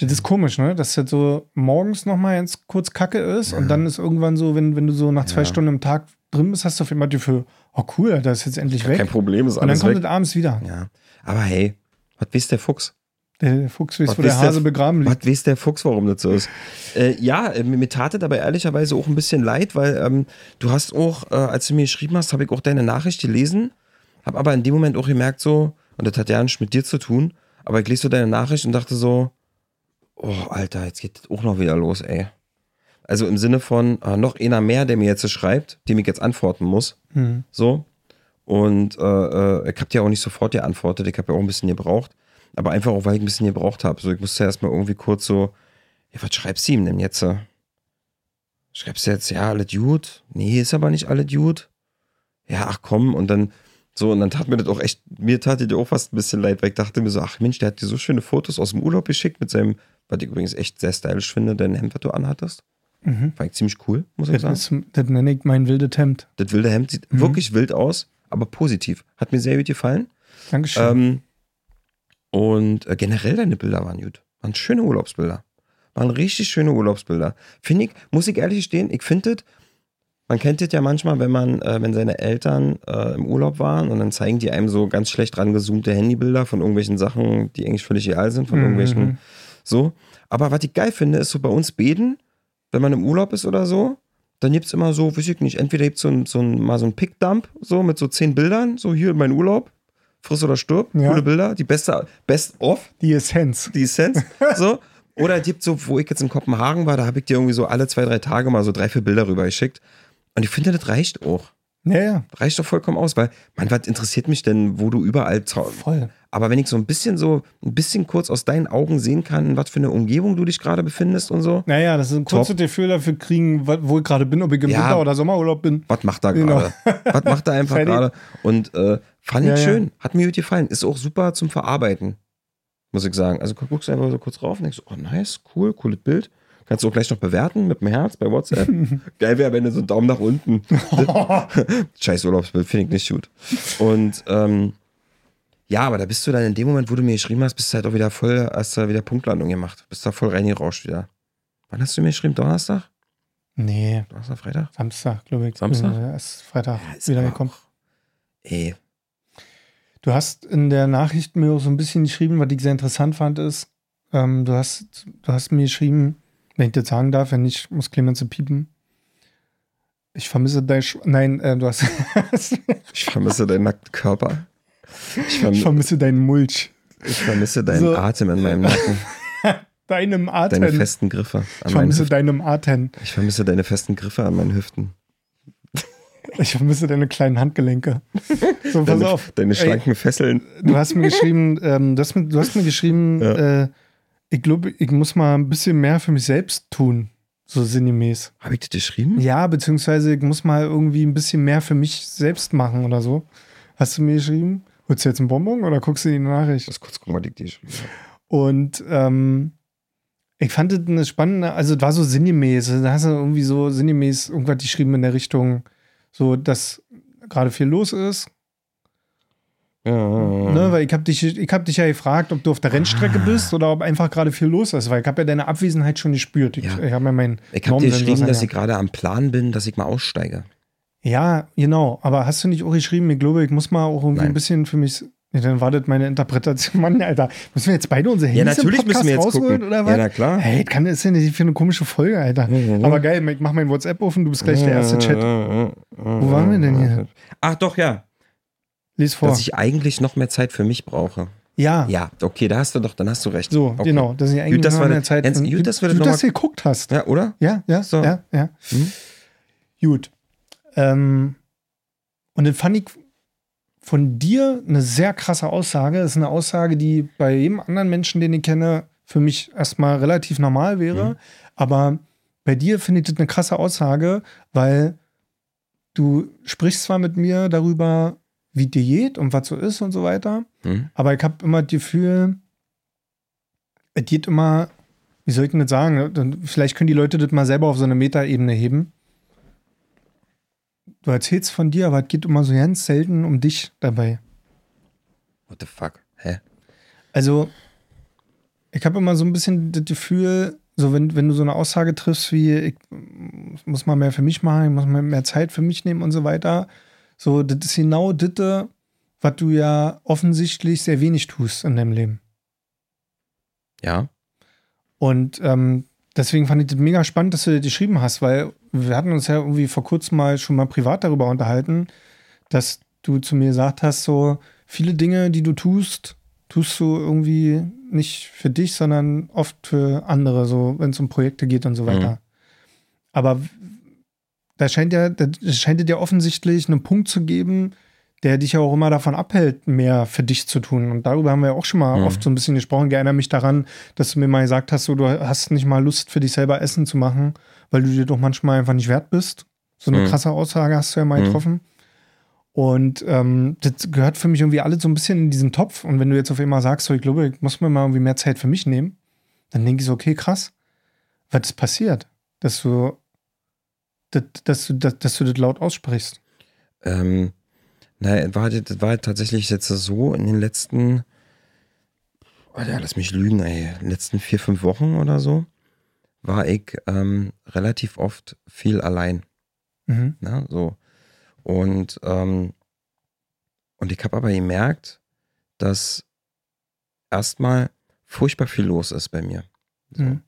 das ist komisch, ne? Dass das so morgens nochmal ganz kurz Kacke ist und Ja. dann ist irgendwann so, wenn, wenn du so nach zwei Ja. Stunden im Tag drin bist, hast du auf einmal das Gefühl, oh cool, das ist jetzt endlich weg. Kein Problem, ist und dann alles kommt weg. es abends wieder. Ja, aber hey, was weiß der Fuchs? Der Fuchs weiß, Was wo der Hase begraben liegt. Was weiß der Fuchs, warum das so ist? äh, ja, äh, mir tat es aber ehrlicherweise auch ein bisschen leid, weil ähm, du hast auch, äh, als du mir geschrieben hast, habe ich auch deine Nachricht gelesen, habe aber in dem Moment auch gemerkt so, und das hat ja nichts mit dir zu tun, aber ich lese so deine Nachricht und dachte so, oh, Alter, jetzt geht das auch noch wieder los, ey. Also im Sinne von, äh, noch einer mehr, der mir jetzt so schreibt, dem ich jetzt antworten muss, Hm. so. Und äh, äh, ich habe dir auch nicht sofort geantwortet, ich habe ja auch ein bisschen gebraucht. Aber einfach auch, weil ich ein bisschen gebraucht habe. So, ich musste erstmal irgendwie kurz so, ja, was schreibst du ihm denn jetzt? Schreibst du jetzt, ja, alles gut? Nee, ist aber nicht alles gut. Ja, ach komm, und dann so, und dann tat mir das auch echt, mir tat das auch fast ein bisschen leid, weil ich dachte mir so, ach Mensch, der hat dir so schöne Fotos aus dem Urlaub geschickt mit seinem, was ich übrigens echt sehr stylisch finde, dein Hemd, was du anhattest. Mhm. Fand ich ziemlich cool, muss ich Das, sagen. ist, das nenne ich mein wildes Hemd. Das wilde Hemd sieht Mhm. wirklich wild aus, aber positiv. Hat mir sehr gut gefallen. Dankeschön. Ähm, und äh, generell deine Bilder waren gut. Waren schöne Urlaubsbilder. Waren richtig schöne Urlaubsbilder. Finde ich, muss ich ehrlich stehen, ich finde das, man kennt das ja manchmal, wenn man, äh, wenn seine Eltern äh, im Urlaub waren und dann zeigen die einem so ganz schlecht rangezoomte Handybilder von irgendwelchen Sachen, die eigentlich völlig real sind, von Mhm. irgendwelchen so. Aber was ich geil finde, ist so bei uns Beden, wenn man im Urlaub ist oder so, dann gibt's immer so, weiß ich nicht, entweder gibt's so, ein, so ein, mal so ein Pickdump, so mit so zehn Bildern, so hier mein Urlaub, friss oder stirb, Ja. coole Bilder, die beste, best of, Die Essenz. die Essenz, so. Oder es gibt so, wo ich jetzt in Kopenhagen war, da habe ich dir irgendwie so alle zwei, drei Tage mal so drei, vier Bilder rüber geschickt. Und ich finde, das reicht auch. Ja, ja. Reicht doch vollkommen aus, weil, man, was interessiert mich denn, wo du überall Voll. aber wenn ich so ein bisschen so, ein bisschen kurz aus deinen Augen sehen kann, in was für eine Umgebung du dich gerade befindest und so, Naja, das ist ein kurzes. Gefühl dafür kriegen, wo ich gerade bin, ob ich im Ja. Winter- oder Sommerurlaub bin. was macht er Genau. gerade? was macht er einfach gerade? Und äh, fand ich Ja, ja. schön, hat mir gut gefallen. Ist auch super zum Verarbeiten, muss ich sagen. Also gu- guckst du einfach so kurz rauf und denkst, oh nice, cool, cooles Bild. Kannst du auch gleich noch bewerten mit dem Herz bei WhatsApp. Geil wäre, wenn du so einen Daumen nach unten. Scheiß Urlaubsbild, finde ich nicht gut. Und ähm, ja, aber da bist du dann in dem Moment, wo du mir geschrieben hast, bist du halt auch wieder voll, hast du wieder Punktlandung gemacht. Bist da voll reingerauscht wieder. Wann hast du mir geschrieben? Donnerstag? Nee, Donnerstag, Freitag? Samstag, glaube ich. Samstag? Äh, Erst Freitag ist wieder gekommen. Ey, Du hast in der Nachricht mir auch so ein bisschen geschrieben, was ich sehr interessant fand, ist, ähm, du, hast, du hast mir geschrieben, wenn ich das sagen darf, wenn nicht, muss Clemens piepen. Ich vermisse dein Sch Nein, äh, du hast. ich vermisse deinen nackten Körper. Ich, verm ich vermisse deinen Mulch. ich vermisse deinen So. Atem in meinem Nacken. Deinem Atem. Deine festen Griffe ich an meinen vermisse deinem Atem. Ich vermisse deine festen Griffe an meinen Hüften. Ich vermisse deine kleinen Handgelenke. So, pass Deine, auf. deine Ey, schlanken Fesseln. Du hast mir geschrieben, ähm, du, hast mir, du hast mir geschrieben, Ja. äh, ich glaube, ich muss mal ein bisschen mehr für mich selbst tun. So sinngemäß. Habe ich das geschrieben? Ja, beziehungsweise ich muss mal irgendwie ein bisschen mehr für mich selbst machen oder so. Hast du mir geschrieben? Holst du jetzt einen Bonbon oder guckst du die Nachricht? Lass kurz gucken, was ich dir geschrieben habe. Und ähm, ich fand das eine spannende, also es war so sinngemäß. Da hast du irgendwie so sinngemäß irgendwas geschrieben in der Richtung, so dass gerade viel los ist. Ja, ja, Ne, ja. weil ich habe dich, ich hab dich ja gefragt, ob du auf der Rennstrecke bist oder ob einfach gerade viel los ist, weil ich habe ja deine Abwesenheit schon gespürt. Ich, Ja. ich habe ja meinen Ich habe dir geschrieben, dass ich gerade am Plan bin, dass ich mal aussteige. Ja, genau. Aber hast du nicht auch geschrieben, ich glaube, ich muss mal auch irgendwie Nein. ein bisschen für mich. Ja, dann war das meine Interpretation. Mann, Alter. Müssen wir jetzt beide unsere Ja, Handys natürlich im Podcast müssen wir jetzt rausholen, gucken. oder Ja, was? na klar. Hey, das kann das ist denn nicht für eine komische Folge, Alter. Mhm. Aber geil, ich mach mein WhatsApp und du bist gleich der erste Chat. Wo waren wir denn hier? Ach doch, ja. Lies vor. Dass ich eigentlich noch mehr Zeit für mich brauche. ja. Ja, okay, da hast du doch, dann hast du recht. So, okay. genau. Dass ich eigentlich Gut, dass noch mehr das- Zeit. Ernst, gut, dass das du das geguckt hast. Ja, oder? Ja, ja, So. ja, ja. Hm? Gut. Ähm, und dann fand ich von dir eine sehr krasse Aussage. Das ist eine Aussage, die bei jedem anderen Menschen, den ich kenne, für mich erstmal relativ normal wäre. Mhm. Aber bei dir finde ich das eine krasse Aussage, weil du sprichst zwar mit mir darüber, wie geht und was so ist und so weiter, Hm? aber ich habe immer das Gefühl, es geht immer, wie soll ich denn das sagen? ne? Vielleicht können die Leute das mal selber auf so eine Metaebene heben. Du erzählst von dir, aber es geht immer so ganz selten um dich dabei. What the fuck? Hä? Also, ich habe immer so ein bisschen das Gefühl, so wenn, wenn du so eine Aussage triffst wie, ich muss mal mehr für mich machen, ich muss mal mehr Zeit für mich nehmen und so weiter, so, das ist genau das, was du ja offensichtlich sehr wenig tust in deinem Leben. Ja. Und ähm, deswegen fand ich das mega spannend, dass du das geschrieben hast, weil wir hatten uns ja irgendwie vor kurzem mal schon mal privat darüber unterhalten, dass du zu mir gesagt hast, so viele Dinge, die du tust, tust du irgendwie nicht für dich, sondern oft für andere, so wenn es um Projekte geht und so weiter. Mhm. Aber da scheint ja, da scheint dir offensichtlich einen Punkt zu geben, der dich ja auch immer davon abhält, mehr für dich zu tun. Und darüber haben wir ja auch schon mal mhm. oft so ein bisschen gesprochen. Ich erinnere mich daran, dass du mir mal gesagt hast, so, du hast nicht mal Lust für dich selber Essen zu machen, weil du dir doch manchmal einfach nicht wert bist. So eine mhm. krasse Aussage hast du ja mal mhm. getroffen. Und ähm, das gehört für mich irgendwie alle so ein bisschen in diesen Topf. Und wenn du jetzt auf einmal sagst, so, ich glaube, ich muss mir mal irgendwie mehr Zeit für mich nehmen, dann denke ich so, okay, krass, was ist passiert? Dass du, dass, dass du, dass, dass du das laut aussprichst. Ähm, naja, war, das war tatsächlich jetzt so in den letzten, oh ja, lass mich lügen, ey, in den letzten vier, fünf Wochen oder so, war ich ähm, relativ oft viel allein. Mhm. Na, so. Und, ähm, und ich habe aber gemerkt, dass erstmal furchtbar viel los ist bei mir. So. Mhm.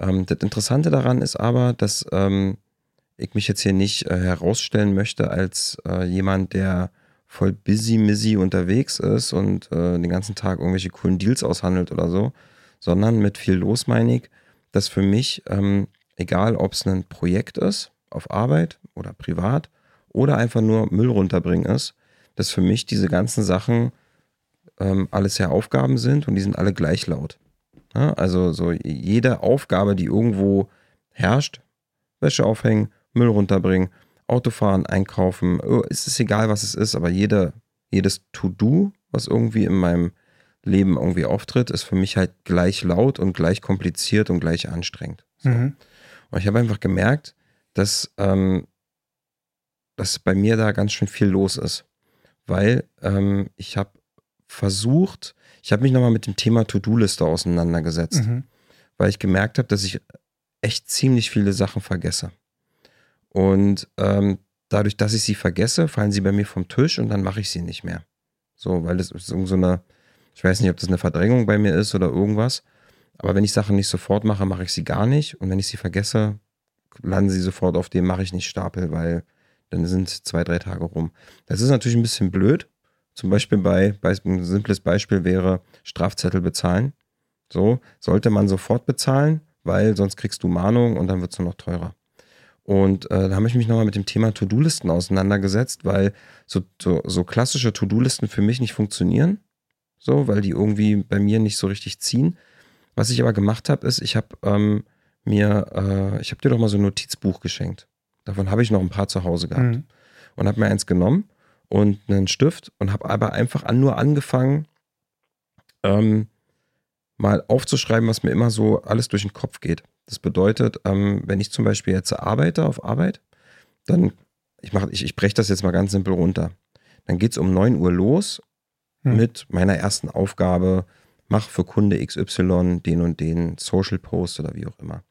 Ähm, das Interessante daran ist aber, dass ähm, ich mich jetzt hier nicht äh, herausstellen möchte als äh, jemand, der voll busy, missy unterwegs ist und äh, den ganzen Tag irgendwelche coolen Deals aushandelt oder so, sondern mit viel los meine ich, dass für mich, ähm, egal ob es ein Projekt ist, auf Arbeit oder privat, oder einfach nur Müll runterbringen ist, dass für mich diese ganzen Sachen ähm, alles ja Aufgaben sind und die sind alle gleich laut. Ja, also so jede Aufgabe, die irgendwo herrscht, Wäsche aufhängen, Müll runterbringen, Autofahren, einkaufen, oh, es ist egal, was es ist, aber jede, jedes To-Do, was irgendwie in meinem Leben irgendwie auftritt, ist für mich halt gleich laut und gleich kompliziert und gleich anstrengend. So. Mhm. Und ich habe einfach gemerkt, dass, ähm, dass bei mir da ganz schön viel los ist. Weil ähm, ich habe versucht, ich habe mich nochmal mit dem Thema To-Do-Liste auseinandergesetzt, mhm. weil ich gemerkt habe, dass ich echt ziemlich viele Sachen vergesse. Und ähm, dadurch, dass ich sie vergesse, fallen sie bei mir vom Tisch und dann mache ich sie nicht mehr. So, weil das ist so eine, ich weiß nicht, ob das eine Verdrängung bei mir ist oder irgendwas. Aber wenn ich Sachen nicht sofort mache, mache ich sie gar nicht. Und wenn ich sie vergesse, landen sie sofort auf dem mache ich nicht Stapel, weil dann sind zwei, drei Tage rum. Das ist natürlich ein bisschen blöd. Zum Beispiel bei, bei ein simples Beispiel wäre Strafzettel bezahlen. So, sollte man sofort bezahlen, weil sonst kriegst du Mahnung und dann wird es nur noch teurer. Und äh, da habe ich mich nochmal mit dem Thema To-Do-Listen auseinandergesetzt, weil so, so, so klassische To-Do-Listen für mich nicht funktionieren. So, weil die irgendwie bei mir nicht so richtig ziehen. Was ich aber gemacht habe, ist, ich habe ähm, mir, äh, ich habe dir doch mal so ein Notizbuch geschenkt. Davon habe ich noch ein paar zu Hause gehabt. Mhm. Und habe mir eins genommen und einen Stift und habe aber einfach an, nur angefangen, ähm, mal aufzuschreiben, was mir immer so alles durch den Kopf geht. Das bedeutet, ähm, wenn ich zum Beispiel jetzt arbeite auf Arbeit, dann, ich, mach, ich, ich breche das jetzt mal ganz simpel runter. Dann geht es um 9 Uhr los hm. mit meiner ersten Aufgabe, mach für Kunde XY den und den Social Post oder wie auch immer.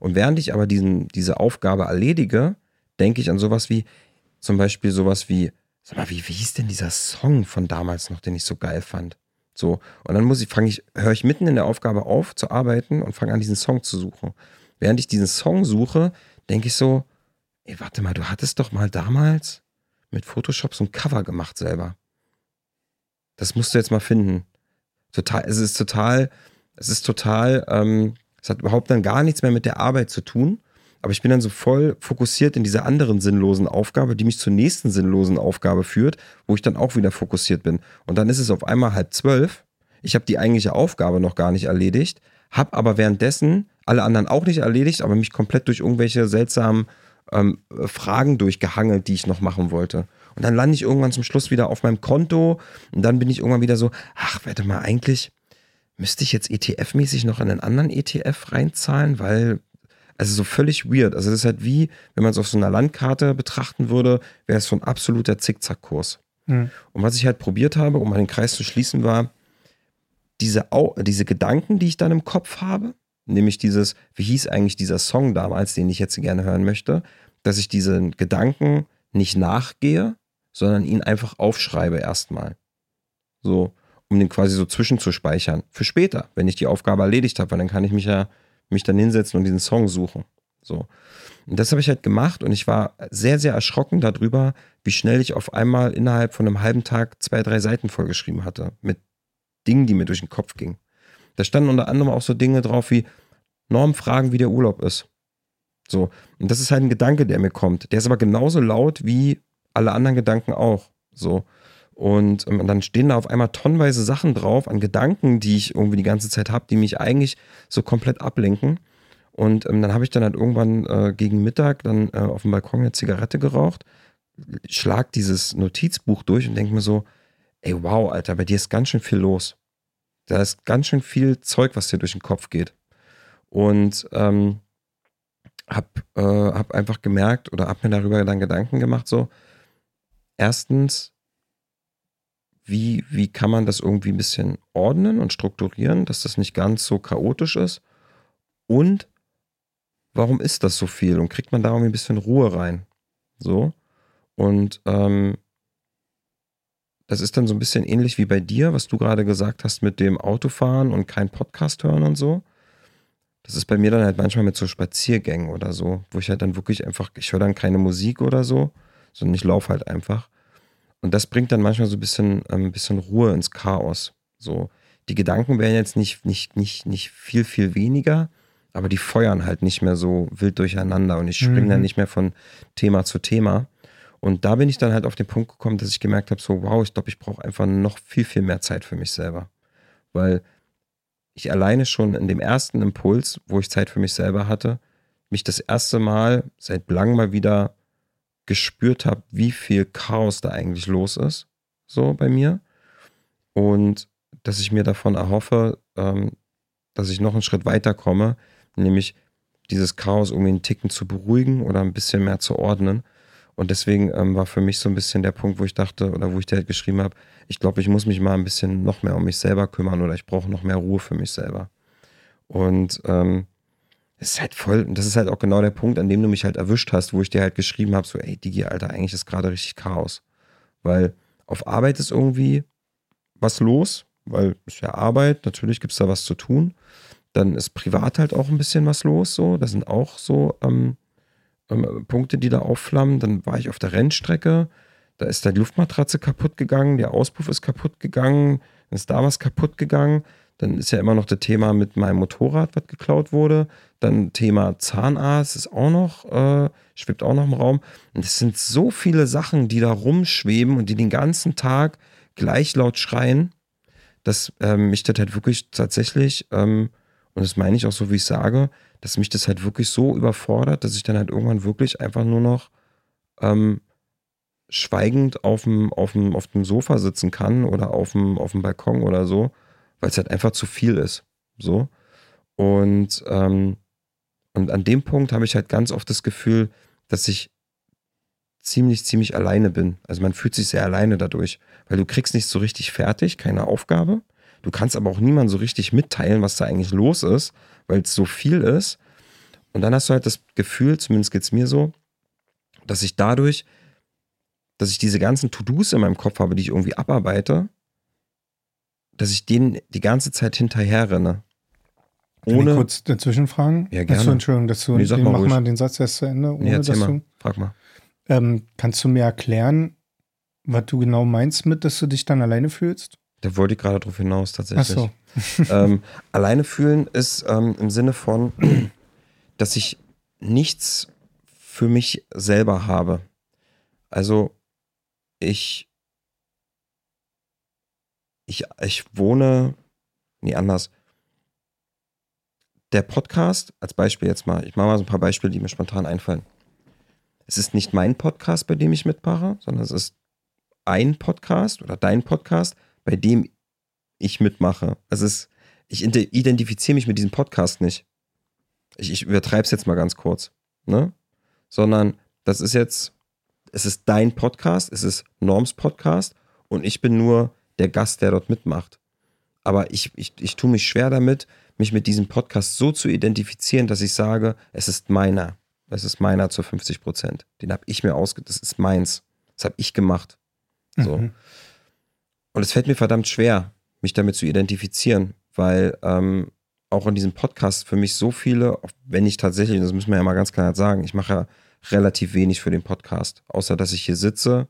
Und während ich aber diesen, diese Aufgabe erledige, denke ich an sowas wie, zum Beispiel sowas wie, sag mal, wie, wie hieß denn dieser Song von damals noch, den ich so geil fand? So. Und dann muss ich, fange ich, höre ich mitten in der Aufgabe auf zu arbeiten und fange an, diesen Song zu suchen. Während ich diesen Song suche, denke ich so, ey, warte mal, du hattest doch mal damals mit Photoshop so ein Cover gemacht selber. Das musst du jetzt mal finden. Total, es ist total, es ist total, ähm, es hat überhaupt dann gar nichts mehr mit der Arbeit zu tun. Aber ich bin dann so voll fokussiert in dieser anderen sinnlosen Aufgabe, die mich zur nächsten sinnlosen Aufgabe führt, wo ich dann auch wieder fokussiert bin. Und dann ist es auf einmal halb zwölf. Ich habe die eigentliche Aufgabe noch gar nicht erledigt, habe aber währenddessen alle anderen auch nicht erledigt, aber mich komplett durch irgendwelche seltsamen ähm, Fragen durchgehangelt, die ich noch machen wollte. Und dann lande ich irgendwann zum Schluss wieder auf meinem Konto und dann bin ich irgendwann wieder so, ach, warte mal, eigentlich müsste ich jetzt ETF-mäßig noch in einen anderen ETF reinzahlen, weil also so völlig weird. Also das ist halt wie, wenn man es auf so einer Landkarte betrachten würde, wäre es so ein absoluter Zickzackkurs. Mhm. Und was ich halt probiert habe, um mal den Kreis zu schließen, war, diese, diese Gedanken, die ich dann im Kopf habe, nämlich dieses, wie hieß eigentlich dieser Song damals, den ich jetzt gerne hören möchte, dass ich diesen Gedanken nicht nachgehe, sondern ihn einfach aufschreibe erstmal. So. um den quasi so zwischenzuspeichern. Für später, wenn ich die Aufgabe erledigt habe, weil dann kann ich mich ja mich dann hinsetzen und diesen Song suchen. So. Und das habe ich halt gemacht und ich war sehr, sehr erschrocken darüber, wie schnell ich auf einmal innerhalb von einem halben Tag zwei, drei Seiten vollgeschrieben hatte. Mit Dingen, die mir durch den Kopf gingen. Da standen unter anderem auch so Dinge drauf wie Norm fragen, wie der Urlaub ist. So. Und das ist halt ein Gedanke, der mir kommt. Der ist aber genauso laut wie alle anderen Gedanken auch. So. Und, ähm, dann stehen da auf einmal tonnenweise Sachen drauf an Gedanken, die ich irgendwie die ganze Zeit habe, die mich eigentlich so komplett ablenken. Und ähm, dann habe ich dann halt irgendwann äh, gegen Mittag dann äh, auf dem Balkon eine Zigarette geraucht, schlag dieses Notizbuch durch und denke mir so, ey, wow, Alter, bei dir ist ganz schön viel los. Da ist ganz schön viel Zeug, was dir durch den Kopf geht. Und ähm, hab, äh, hab einfach gemerkt oder hab mir darüber dann Gedanken gemacht, so, erstens, wie, wie kann man das irgendwie ein bisschen ordnen und strukturieren, dass das nicht ganz so chaotisch ist? Und warum ist das so viel? Und kriegt man da irgendwie ein bisschen Ruhe rein? So. Und ähm, das ist dann so ein bisschen ähnlich wie bei dir, was du gerade gesagt hast mit dem Autofahren und kein Podcast hören und so. Das ist bei mir dann halt manchmal mit so Spaziergängen oder so, wo ich halt dann wirklich einfach, ich höre dann keine Musik oder so, sondern ich laufe halt einfach. Und das bringt dann manchmal so ein bisschen, ein ähm, bisschen Ruhe ins Chaos. So, die Gedanken werden jetzt nicht, nicht, nicht, nicht viel, viel weniger, aber die feuern halt nicht mehr so wild durcheinander und ich springe mhm. dann nicht mehr von Thema zu Thema. Und da bin ich dann halt auf den Punkt gekommen, dass ich gemerkt habe, so, wow, ich glaube, ich brauche einfach noch viel, viel mehr Zeit für mich selber. Weil ich alleine schon in dem ersten Impuls, wo ich Zeit für mich selber hatte, mich das erste Mal seit langem mal wieder gespürt habe, wie viel Chaos da eigentlich los ist, so bei mir. Und dass ich mir davon erhoffe, ähm, dass ich noch einen Schritt weiter komme, nämlich dieses Chaos irgendwie einen Ticken zu beruhigen oder ein bisschen mehr zu ordnen. Und deswegen ähm, war für mich so ein bisschen der Punkt, wo ich dachte oder wo ich dir halt geschrieben habe, ich glaube, ich muss mich mal ein bisschen noch mehr um mich selber kümmern oder ich brauche noch mehr Ruhe für mich selber. Und ähm, das ist halt voll, und das ist halt auch genau der Punkt, an dem du mich halt erwischt hast, wo ich dir halt geschrieben habe, so, ey, Digi, Alter, eigentlich ist gerade richtig Chaos. Weil auf Arbeit ist irgendwie was los, weil es ja Arbeit, natürlich gibt es da was zu tun. Dann ist privat halt auch ein bisschen was los, so. Da sind auch so ähm, ähm, Punkte, die da aufflammen. Dann war ich auf der Rennstrecke, da ist die Luftmatratze kaputt gegangen, der Auspuff ist kaputt gegangen, dann ist da was kaputt gegangen. Dann ist ja immer noch das Thema mit meinem Motorrad, was geklaut wurde. Dann Thema Zahnarzt ist auch noch, äh, schwebt auch noch im Raum. Und es sind so viele Sachen, die da rumschweben und die den ganzen Tag gleich laut schreien, dass ähm, mich das halt wirklich tatsächlich, ähm, und das meine ich auch so, wie ich sage, dass mich das halt wirklich so überfordert, dass ich dann halt irgendwann wirklich einfach nur noch ähm, schweigend auf dem, auf, dem, auf dem Sofa sitzen kann oder auf dem, auf dem Balkon oder so weil es halt einfach zu viel ist. So. Und, ähm, und an dem Punkt habe ich halt ganz oft das Gefühl, dass ich ziemlich, ziemlich alleine bin. Also man fühlt sich sehr alleine dadurch, weil du kriegst nicht so richtig fertig, keine Aufgabe. Du kannst aber auch niemandem so richtig mitteilen, was da eigentlich los ist, weil es so viel ist. Und dann hast du halt das Gefühl, zumindest geht es mir so, dass ich dadurch, dass ich diese ganzen To-Dos in meinem Kopf habe, die ich irgendwie abarbeite, dass ich denen die ganze Zeit hinterher renne. Ohne. kurz dazwischen fragen? Ja, gerne. Achso, Entschuldigung, dass du nee, den, mach mal den Satz erst zu Ende. Ohne, nee, dass mal. Du, Frag mal. Ähm, kannst du mir erklären, was du genau meinst mit, dass du dich dann alleine fühlst? Da wollte ich gerade drauf hinaus, tatsächlich. Ach so. ähm, alleine fühlen ist ähm, im Sinne von, dass ich nichts für mich selber habe. Also ich ich, ich wohne, nee, anders. Der Podcast, als Beispiel jetzt mal, ich mache mal so ein paar Beispiele, die mir spontan einfallen. Es ist nicht mein Podcast, bei dem ich mitmache, sondern es ist ein Podcast oder dein Podcast, bei dem ich mitmache. Es ist, ich identifiziere mich mit diesem Podcast nicht. Ich, ich übertreibe es jetzt mal ganz kurz, ne? Sondern das ist jetzt, es ist dein Podcast, es ist Norms Podcast und ich bin nur der Gast, der dort mitmacht. Aber ich, ich, ich tue mich schwer damit, mich mit diesem Podcast so zu identifizieren, dass ich sage, es ist meiner. Es ist meiner zu 50 Prozent. Den habe ich mir ausge... Das ist meins. Das habe ich gemacht. So. Mhm. Und es fällt mir verdammt schwer, mich damit zu identifizieren, weil ähm, auch in diesem Podcast für mich so viele, wenn ich tatsächlich, das müssen wir ja mal ganz klar sagen, ich mache ja relativ wenig für den Podcast, außer dass ich hier sitze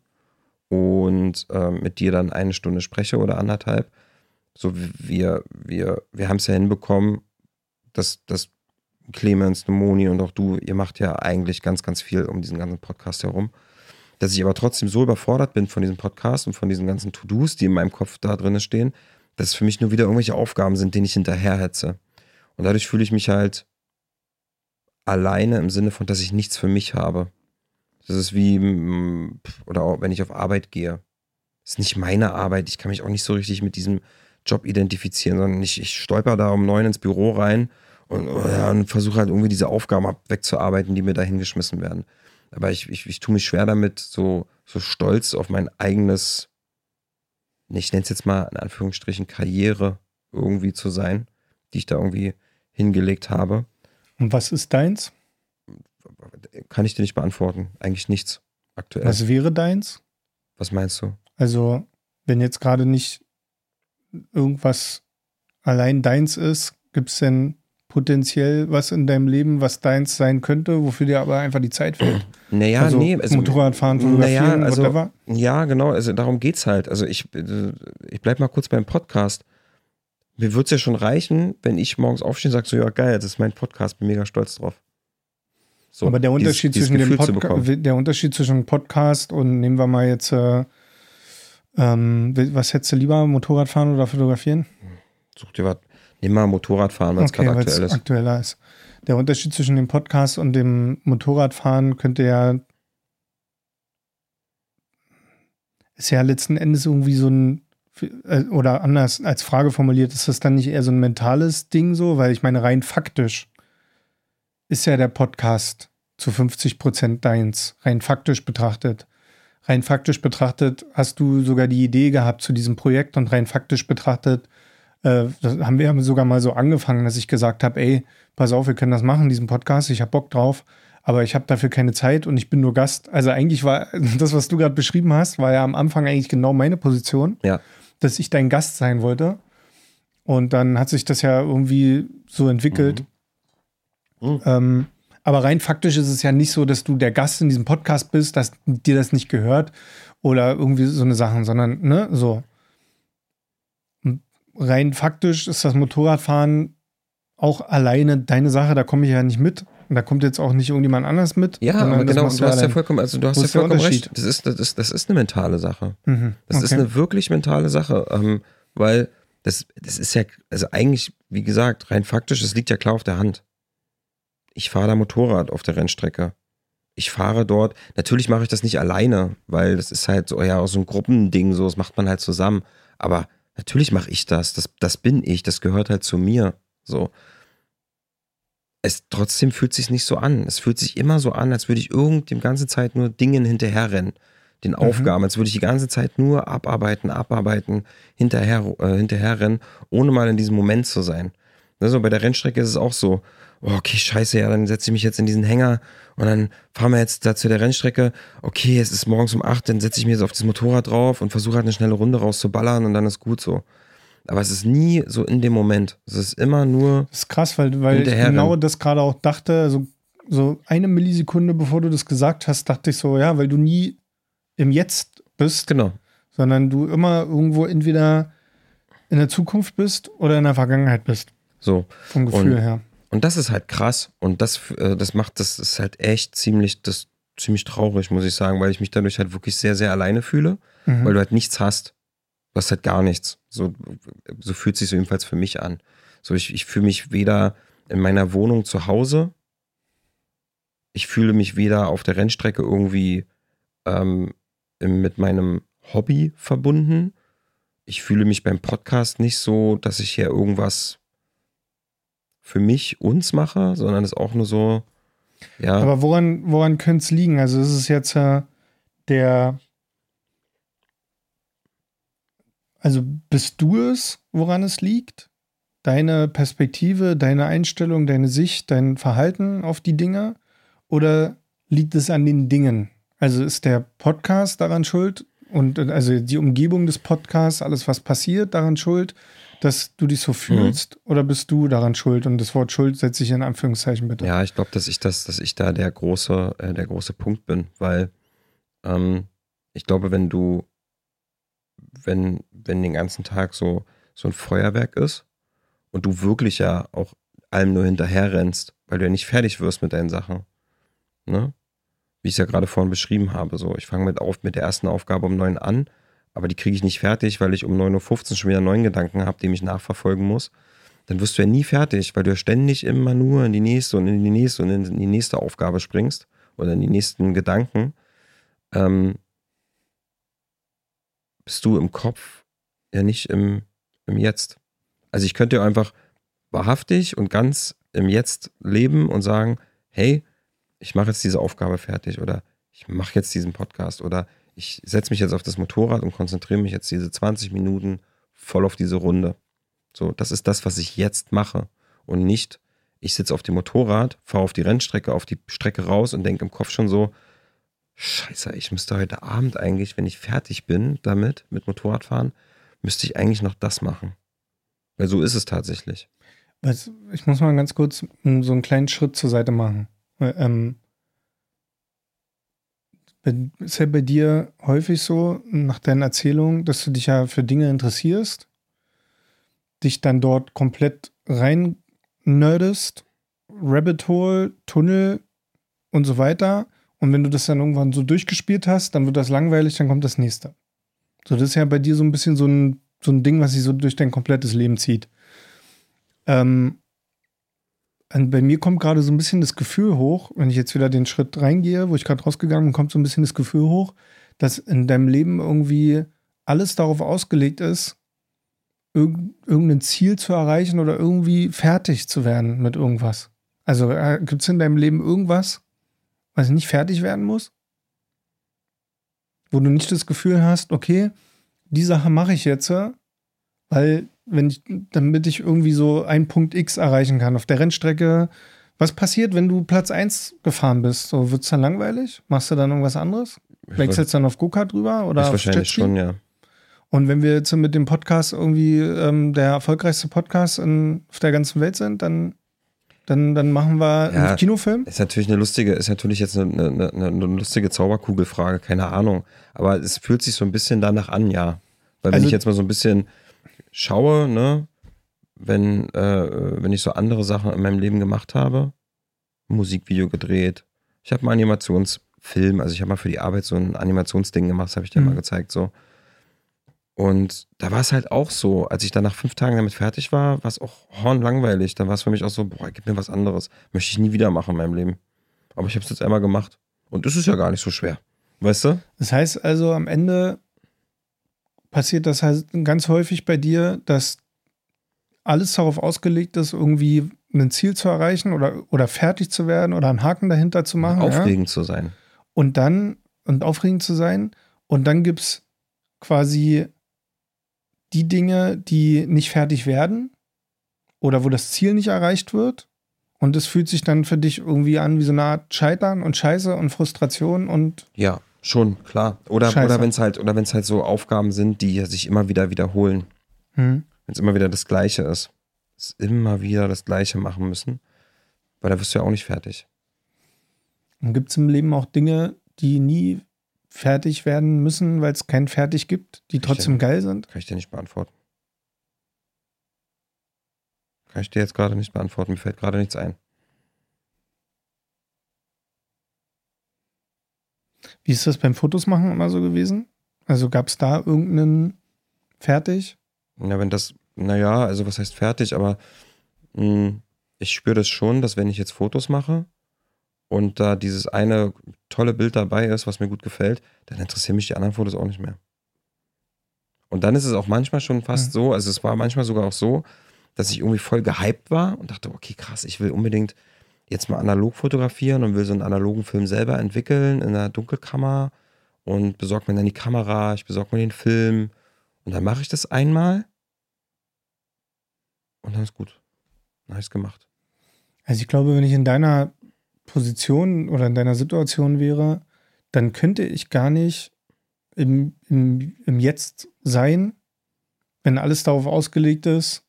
und äh, mit dir dann eine Stunde spreche oder anderthalb. So, wir, wir, wir haben es ja hinbekommen, dass, dass Clemens, Moni und auch du, ihr macht ja eigentlich ganz, ganz viel um diesen ganzen Podcast herum. Dass ich aber trotzdem so überfordert bin von diesem Podcast und von diesen ganzen To-Dos, die in meinem Kopf da drin stehen, dass es für mich nur wieder irgendwelche Aufgaben sind, denen ich hinterherhetze. Und dadurch fühle ich mich halt alleine im Sinne von, dass ich nichts für mich habe. Das ist wie, oder auch wenn ich auf Arbeit gehe. Das ist nicht meine Arbeit. Ich kann mich auch nicht so richtig mit diesem Job identifizieren, sondern ich, ich stolper da um neun ins Büro rein und, oh und versuche halt irgendwie diese Aufgaben wegzuarbeiten, die mir da hingeschmissen werden. Aber ich, ich, ich tue mich schwer damit, so, so stolz auf mein eigenes, ich nenne es jetzt mal in Anführungsstrichen Karriere irgendwie zu sein, die ich da irgendwie hingelegt habe. Und was ist deins? Kann ich dir nicht beantworten. Eigentlich nichts aktuell. Was wäre deins? Was meinst du? Also, wenn jetzt gerade nicht irgendwas allein deins ist, gibt es denn potenziell was in deinem Leben, was deins sein könnte, wofür dir aber einfach die Zeit fehlt? Naja, also nee. Also, Motorradfahren, fotografieren, naja, also, whatever? Ja, genau. Also darum geht's halt. Also ich, ich bleib mal kurz beim Podcast. Mir wird's ja schon reichen, wenn ich morgens aufstehe und sage so, ja geil, das ist mein Podcast, bin mega stolz drauf. So, aber der Unterschied, dieses, zwischen dieses dem Podca der Unterschied zwischen Podcast und nehmen wir mal jetzt, äh, ähm, was hättest du lieber, Motorradfahren oder fotografieren? Such dir was. Nimm mal Motorradfahren, weil es okay, gerade aktuell ist. aktueller ist. Der Unterschied zwischen dem Podcast und dem Motorradfahren könnte ja ist ja letzten Endes irgendwie so ein äh, oder anders als Frage formuliert, ist das dann nicht eher so ein mentales Ding so? Weil ich meine, rein faktisch ist ja der Podcast zu 50 Prozent deins, rein faktisch betrachtet. Rein faktisch betrachtet hast du sogar die Idee gehabt zu diesem Projekt und rein faktisch betrachtet äh, haben wir sogar mal so angefangen, dass ich gesagt habe, ey, pass auf, wir können das machen, diesen Podcast, ich habe Bock drauf, aber ich habe dafür keine Zeit und ich bin nur Gast. Also eigentlich war das, was du gerade beschrieben hast, war ja am Anfang eigentlich genau meine Position, ja. dass ich dein Gast sein wollte. Und dann hat sich das ja irgendwie so entwickelt. Mhm. Mhm. Ähm, aber rein faktisch ist es ja nicht so, dass du der Gast in diesem Podcast bist, dass dir das nicht gehört oder irgendwie so eine Sachen, sondern, ne, so rein faktisch ist das Motorradfahren auch alleine deine Sache, da komme ich ja nicht mit. Und da kommt jetzt auch nicht irgendjemand anders mit. Ja, aber genau, du hast ja vollkommen, also du hast ja vollkommen recht. Das ist, das, ist, das ist eine mentale Sache. Mhm, das okay. ist eine wirklich mentale Sache. Ähm, weil das, das ist ja, also eigentlich, wie gesagt, rein faktisch, das liegt ja klar auf der Hand. Ich fahre da Motorrad auf der Rennstrecke. Ich fahre dort, natürlich mache ich das nicht alleine, weil das ist halt so, ja, so ein Gruppending, so, das macht man halt zusammen. Aber Natürlich mache ich das. das. Das bin ich. Das gehört halt zu mir. So. Es trotzdem fühlt sich nicht so an. Es fühlt sich immer so an, als würde ich irgend die ganze Zeit nur Dingen hinterherrennen. Den mhm. Aufgaben, als würde ich die ganze Zeit nur abarbeiten, abarbeiten, hinterher, äh, hinterherrennen, ohne mal in diesem Moment zu sein. Also bei der Rennstrecke ist es auch so oh, okay, scheiße, ja, dann setze ich mich jetzt in diesen Hänger und dann fahren wir jetzt da zu der Rennstrecke. Okay, es ist morgens um acht, dann setze ich mir jetzt auf das Motorrad drauf und versuche halt eine schnelle Runde rauszuballern und dann ist gut so. Aber es ist nie so in dem Moment. Es ist immer nur. Das ist krass, weil, weil ich genau das gerade auch dachte. Also, so eine Millisekunde bevor du das gesagt hast, dachte ich so, ja, weil du nie im Jetzt bist. Genau. Sondern du immer irgendwo entweder in der Zukunft bist oder in der Vergangenheit bist. So. Vom Gefühl und, her. Und das ist halt krass und das, äh, das macht, das ist halt echt ziemlich, das ziemlich traurig, muss ich sagen, weil ich mich dadurch halt wirklich sehr, sehr alleine fühle, mhm. weil du halt nichts hast. Du hast halt gar nichts. So, so fühlt sich so jedenfalls für mich an. So, ich, ich fühle mich weder in meiner Wohnung zu Hause, ich fühle mich weder auf der Rennstrecke irgendwie ähm, mit meinem Hobby verbunden. Ich fühle mich beim Podcast nicht so, dass ich hier irgendwas für mich, uns mache, sondern es auch nur so, ja. Aber woran, woran könnte es liegen? Also ist es jetzt äh, der, also bist du es, woran es liegt? Deine Perspektive, deine Einstellung, deine Sicht, dein Verhalten auf die Dinge? Oder liegt es an den Dingen? Also ist der Podcast daran schuld, und also die Umgebung des Podcasts, alles was passiert, daran schuld, dass du dich so fühlst? Mhm. Oder bist du daran schuld? Und das Wort Schuld setze ich in Anführungszeichen bitte. Ja, ich glaube, dass ich das, dass ich da der große, äh, der große Punkt bin, weil ähm, ich glaube, wenn du, wenn, wenn den ganzen Tag so, so ein Feuerwerk ist und du wirklich ja auch allem nur hinterher rennst, weil du ja nicht fertig wirst mit deinen Sachen, ne? Wie ich es ja gerade vorhin beschrieben habe. So, ich fange mit auf mit der ersten Aufgabe um neun an, aber die kriege ich nicht fertig, weil ich um 9.15 Uhr schon wieder neuen Gedanken habe, den ich nachverfolgen muss. Dann wirst du ja nie fertig, weil du ja ständig immer nur in die nächste und in die nächste und in die nächste Aufgabe springst oder in die nächsten Gedanken. Ähm, bist du im Kopf ja nicht im, im Jetzt. Also ich könnte ja einfach wahrhaftig und ganz im Jetzt leben und sagen, hey, ich mache jetzt diese Aufgabe fertig oder ich mache jetzt diesen Podcast oder ich setze mich jetzt auf das Motorrad und konzentriere mich jetzt diese 20 Minuten voll auf diese Runde. So, das ist das, was ich jetzt mache und nicht, ich sitze auf dem Motorrad, fahre auf die Rennstrecke, auf die Strecke raus und denke im Kopf schon so, Scheiße, ich müsste heute Abend eigentlich, wenn ich fertig bin damit, mit Motorradfahren, müsste ich eigentlich noch das machen. Weil so ist es tatsächlich. Ich muss mal ganz kurz so einen kleinen Schritt zur Seite machen. Ähm, ist ja bei dir häufig so, nach deinen Erzählungen, dass du dich ja für Dinge interessierst, dich dann dort komplett rein nerdest, Rabbit Hole, Tunnel und so weiter. Und wenn du das dann irgendwann so durchgespielt hast, dann wird das langweilig, dann kommt das nächste. So, das ist ja bei dir so ein bisschen so ein, so ein Ding, was sich so durch dein komplettes Leben zieht. Ähm, bei mir kommt gerade so ein bisschen das Gefühl hoch, wenn ich jetzt wieder den Schritt reingehe, wo ich gerade rausgegangen bin, kommt so ein bisschen das Gefühl hoch, dass in deinem Leben irgendwie alles darauf ausgelegt ist, irgendein Ziel zu erreichen oder irgendwie fertig zu werden mit irgendwas. Also äh, gibt es in deinem Leben irgendwas, was nicht fertig werden muss? Wo du nicht das Gefühl hast, okay, die Sache mache ich jetzt, weil wenn ich, damit ich irgendwie so einen Punkt X erreichen kann auf der Rennstrecke. Was passiert, wenn du Platz 1 gefahren bist? So, wird es dann langweilig? Machst du dann irgendwas anderes? Wechselst du dann auf Go-Kart drüber? Oder auf wahrscheinlich schon, ja. Und wenn wir jetzt mit dem Podcast irgendwie ähm, der erfolgreichste Podcast in, auf der ganzen Welt sind, dann, dann, dann machen wir ja, einen Kinofilm? Ist natürlich eine lustige, ist natürlich jetzt eine, eine, eine lustige Zauberkugelfrage, keine Ahnung. Aber es fühlt sich so ein bisschen danach an, ja. Weil wenn also, ich jetzt mal so ein bisschen schaue, ne, wenn, äh, wenn ich so andere Sachen in meinem Leben gemacht habe, Musikvideo gedreht, ich habe mal Animationsfilm, also ich habe mal für die Arbeit so ein Animationsding gemacht, das habe ich dir mhm. mal gezeigt, so. Und da war es halt auch so, als ich dann nach fünf Tagen damit fertig war, war es auch hornlangweilig. Da war es für mich auch so, boah, gib mir was anderes. Möchte ich nie wieder machen in meinem Leben. Aber ich habe es jetzt einmal gemacht. Und es ist ja gar nicht so schwer. Weißt du? Das heißt also, am Ende passiert das halt ganz häufig bei dir, dass alles darauf ausgelegt ist, irgendwie ein Ziel zu erreichen oder, oder fertig zu werden oder einen Haken dahinter zu machen. Aufregend ja? zu sein. Und dann, und aufregend zu sein. Und dann gibt es quasi die Dinge, die nicht fertig werden oder wo das Ziel nicht erreicht wird. Und es fühlt sich dann für dich irgendwie an wie so eine Art Scheitern und Scheiße und Frustration und. Ja, Schon, klar. Oder, oder wenn es halt, oder wenn es halt so Aufgaben sind, die sich immer wieder wiederholen. Hm. Wenn es immer wieder das Gleiche ist. Es immer wieder das Gleiche machen müssen. Weil da wirst du ja auch nicht fertig. Und gibt es im Leben auch Dinge, die nie fertig werden müssen, weil es kein Fertig gibt, die kann trotzdem dir, geil sind? Kann ich dir nicht beantworten. Kann ich dir jetzt gerade nicht beantworten. Mir fällt gerade nichts ein. Wie ist das beim Fotos machen immer so gewesen? Also gab es da irgendeinen fertig? Ja, wenn das, naja, also was heißt fertig, aber mh, hm, ich spüre das schon, dass wenn ich jetzt Fotos mache und da dieses eine tolle Bild dabei ist, was mir gut gefällt, dann interessieren mich die anderen Fotos auch nicht mehr. Und dann ist es auch manchmal schon fast mhm. so, also es war manchmal sogar auch so, dass ich irgendwie voll gehypt war und dachte, okay, krass, ich will unbedingt jetzt mal analog fotografieren und will so einen analogen Film selber entwickeln in einer Dunkelkammer und besorge mir dann die Kamera, ich besorge mir den Film und dann mache ich das einmal und dann ist gut. Dann habe ich es gemacht. Also ich glaube, wenn ich in deiner Position oder in deiner Situation wäre, dann könnte ich gar nicht im, im, im Jetzt sein, wenn alles darauf ausgelegt ist,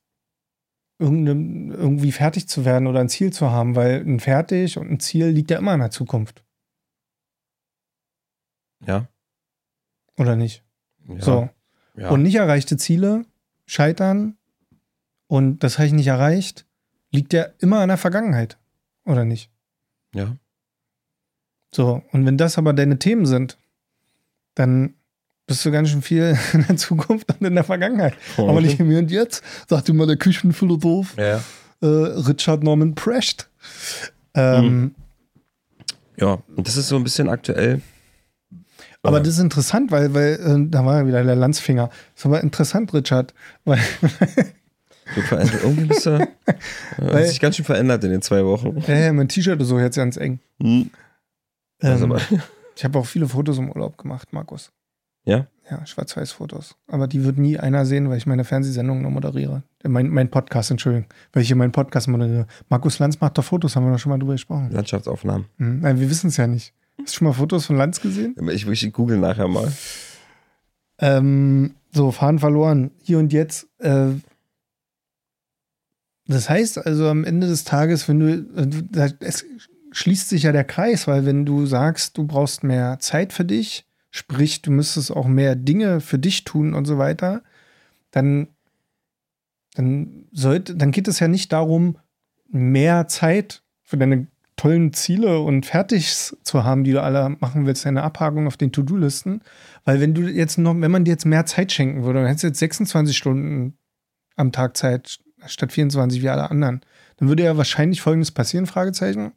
irgendwie fertig zu werden oder ein Ziel zu haben, weil ein Fertig und ein Ziel liegt ja immer in der Zukunft. Ja. Oder nicht? ja. So. Ja. Und nicht erreichte Ziele scheitern und das habe ich nicht erreicht, liegt ja immer in der Vergangenheit. Oder nicht? ja. So, und wenn das aber deine Themen sind, dann bist du ganz schön viel in der Zukunft und in der Vergangenheit. Aber nicht im Hier und Jetzt, sagte mal der Küchenphilosoph Ja. äh, Richard Norman Precht. Ähm, Ja, und das ist so ein bisschen aktuell. Aber das ist interessant, weil, weil äh, da war ja wieder der Landsfinger. Das ist aber interessant, Richard, weil du verändert, irgendwie bist du, äh, sich ganz schön verändert in den zwei Wochen. äh, mein T-Shirt ist so jetzt ganz eng. Hm. Also, Ähm, ich habe auch viele Fotos im Urlaub gemacht, Markus. Ja? Ja, Schwarz-Weiß-Fotos. Aber die wird nie einer sehen, weil ich meine Fernsehsendung noch moderiere. Äh, Mein, mein Podcast, Entschuldigung. Weil ich hier meinen Podcast moderiere. Markus Lanz macht doch Fotos, haben wir doch schon mal drüber gesprochen. Landschaftsaufnahmen. Hm, Nein, wir wissen es ja nicht. Hast du schon mal Fotos von Lanz gesehen? Ich, ich google nachher mal. Ähm, so, Fahren verloren. Hier und jetzt. Äh, das heißt also am Ende des Tages, wenn du, äh, es schließt sich ja der Kreis, weil wenn du sagst, du brauchst mehr Zeit für dich, sprich, du müsstest auch mehr Dinge für dich tun und so weiter, dann, dann sollte, dann geht es ja nicht darum, mehr Zeit für deine tollen Ziele und Fertigs zu haben, die du alle machen willst, deine Abhaken auf den To-Do-Listen. Weil wenn du jetzt noch, wenn man dir jetzt mehr Zeit schenken würde, dann hättest du jetzt 26 Stunden am Tag Zeit statt 24 wie alle anderen, dann würde ja wahrscheinlich folgendes passieren, Fragezeichen.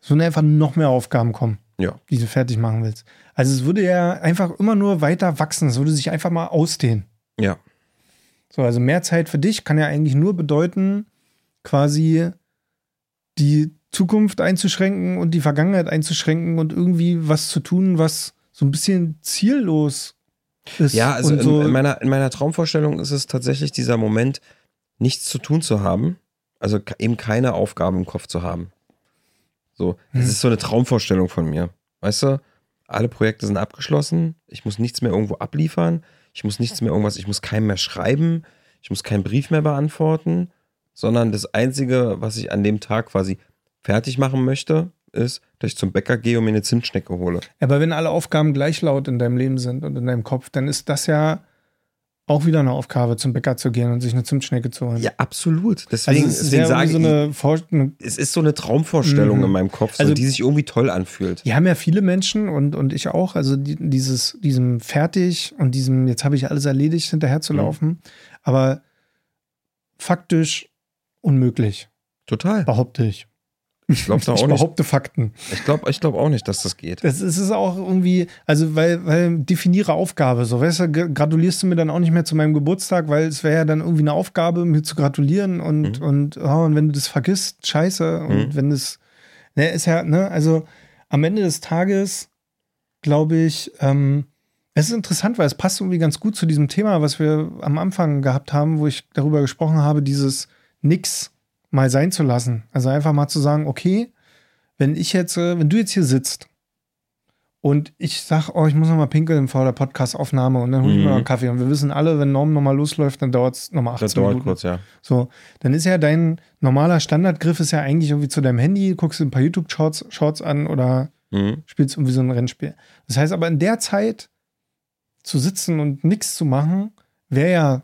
Es würden einfach noch mehr Aufgaben kommen, Ja. die du fertig machen willst. Also es würde ja einfach immer nur weiter wachsen. Es würde sich einfach mal ausdehnen. Ja. So, also mehr Zeit für dich kann ja eigentlich nur bedeuten, quasi die Zukunft einzuschränken und die Vergangenheit einzuschränken und irgendwie was zu tun, was so ein bisschen ziellos ist. Ja, also und in, so, in, meiner, in meiner Traumvorstellung ist es tatsächlich dieser Moment, nichts zu tun zu haben. Also eben keine Aufgabe im Kopf zu haben. So, das Hm. ist so eine Traumvorstellung von mir. Weißt du, alle Projekte sind abgeschlossen. Ich muss nichts mehr irgendwo abliefern. Ich muss nichts mehr irgendwas, ich muss keinem mehr schreiben. Ich muss keinen Brief mehr beantworten. Sondern das Einzige, was ich an dem Tag quasi fertig machen möchte, ist, dass ich zum Bäcker gehe und mir eine Zimtschnecke hole. aber wenn alle Aufgaben gleich laut in deinem Leben sind und in deinem Kopf, dann ist das ja auch wieder eine Aufgabe, zum Bäcker zu gehen und sich eine Zimtschnecke zu holen. Ja, absolut. Deswegen, also deswegen sage irgendwie ich, so eine, es ist so eine Traumvorstellung Mhm. in meinem Kopf, so, Also- die sich irgendwie toll anfühlt. Die haben ja viele Menschen und, und ich auch, also die, dieses, diesem fertig und diesem, jetzt habe ich alles erledigt, hinterherzulaufen. Mhm. Aber faktisch unmöglich, Total. behaupte ich. Ich glaube da ich auch nicht. behaupte Fakten. Ich glaube ich glaub auch nicht, dass das geht. Das ist es auch irgendwie, also weil, weil definiere Aufgabe, so weißt du, gratulierst du mir dann auch nicht mehr zu meinem Geburtstag, weil es wäre ja dann irgendwie eine Aufgabe, mir zu gratulieren und, Mhm. und, oh, und wenn du das vergisst, scheiße. Und Mhm. wenn das, ne, ist ja, ne, also am Ende des Tages, glaube ich, ähm, es ist interessant, weil es passt irgendwie ganz gut zu diesem Thema, was wir am Anfang gehabt haben, wo ich darüber gesprochen habe, dieses Nix mal sein zu lassen. Also einfach mal zu sagen, okay, wenn ich jetzt, äh, wenn du jetzt hier sitzt und ich sag, oh, ich muss noch mal pinkeln vor der Podcast-Aufnahme und dann hol ich mir Mhm. noch einen Kaffee und wir wissen alle, wenn Norm nochmal losläuft, dann dauert es nochmal 18 Das dauert Minuten. kurz, ja. So, dann ist ja dein normaler Standardgriff ist ja eigentlich irgendwie zu deinem Handy, guckst dir ein paar YouTube-Shorts Shorts an oder Mhm. spielst irgendwie so ein Rennspiel. Das heißt aber in der Zeit zu sitzen und nichts zu machen, wäre ja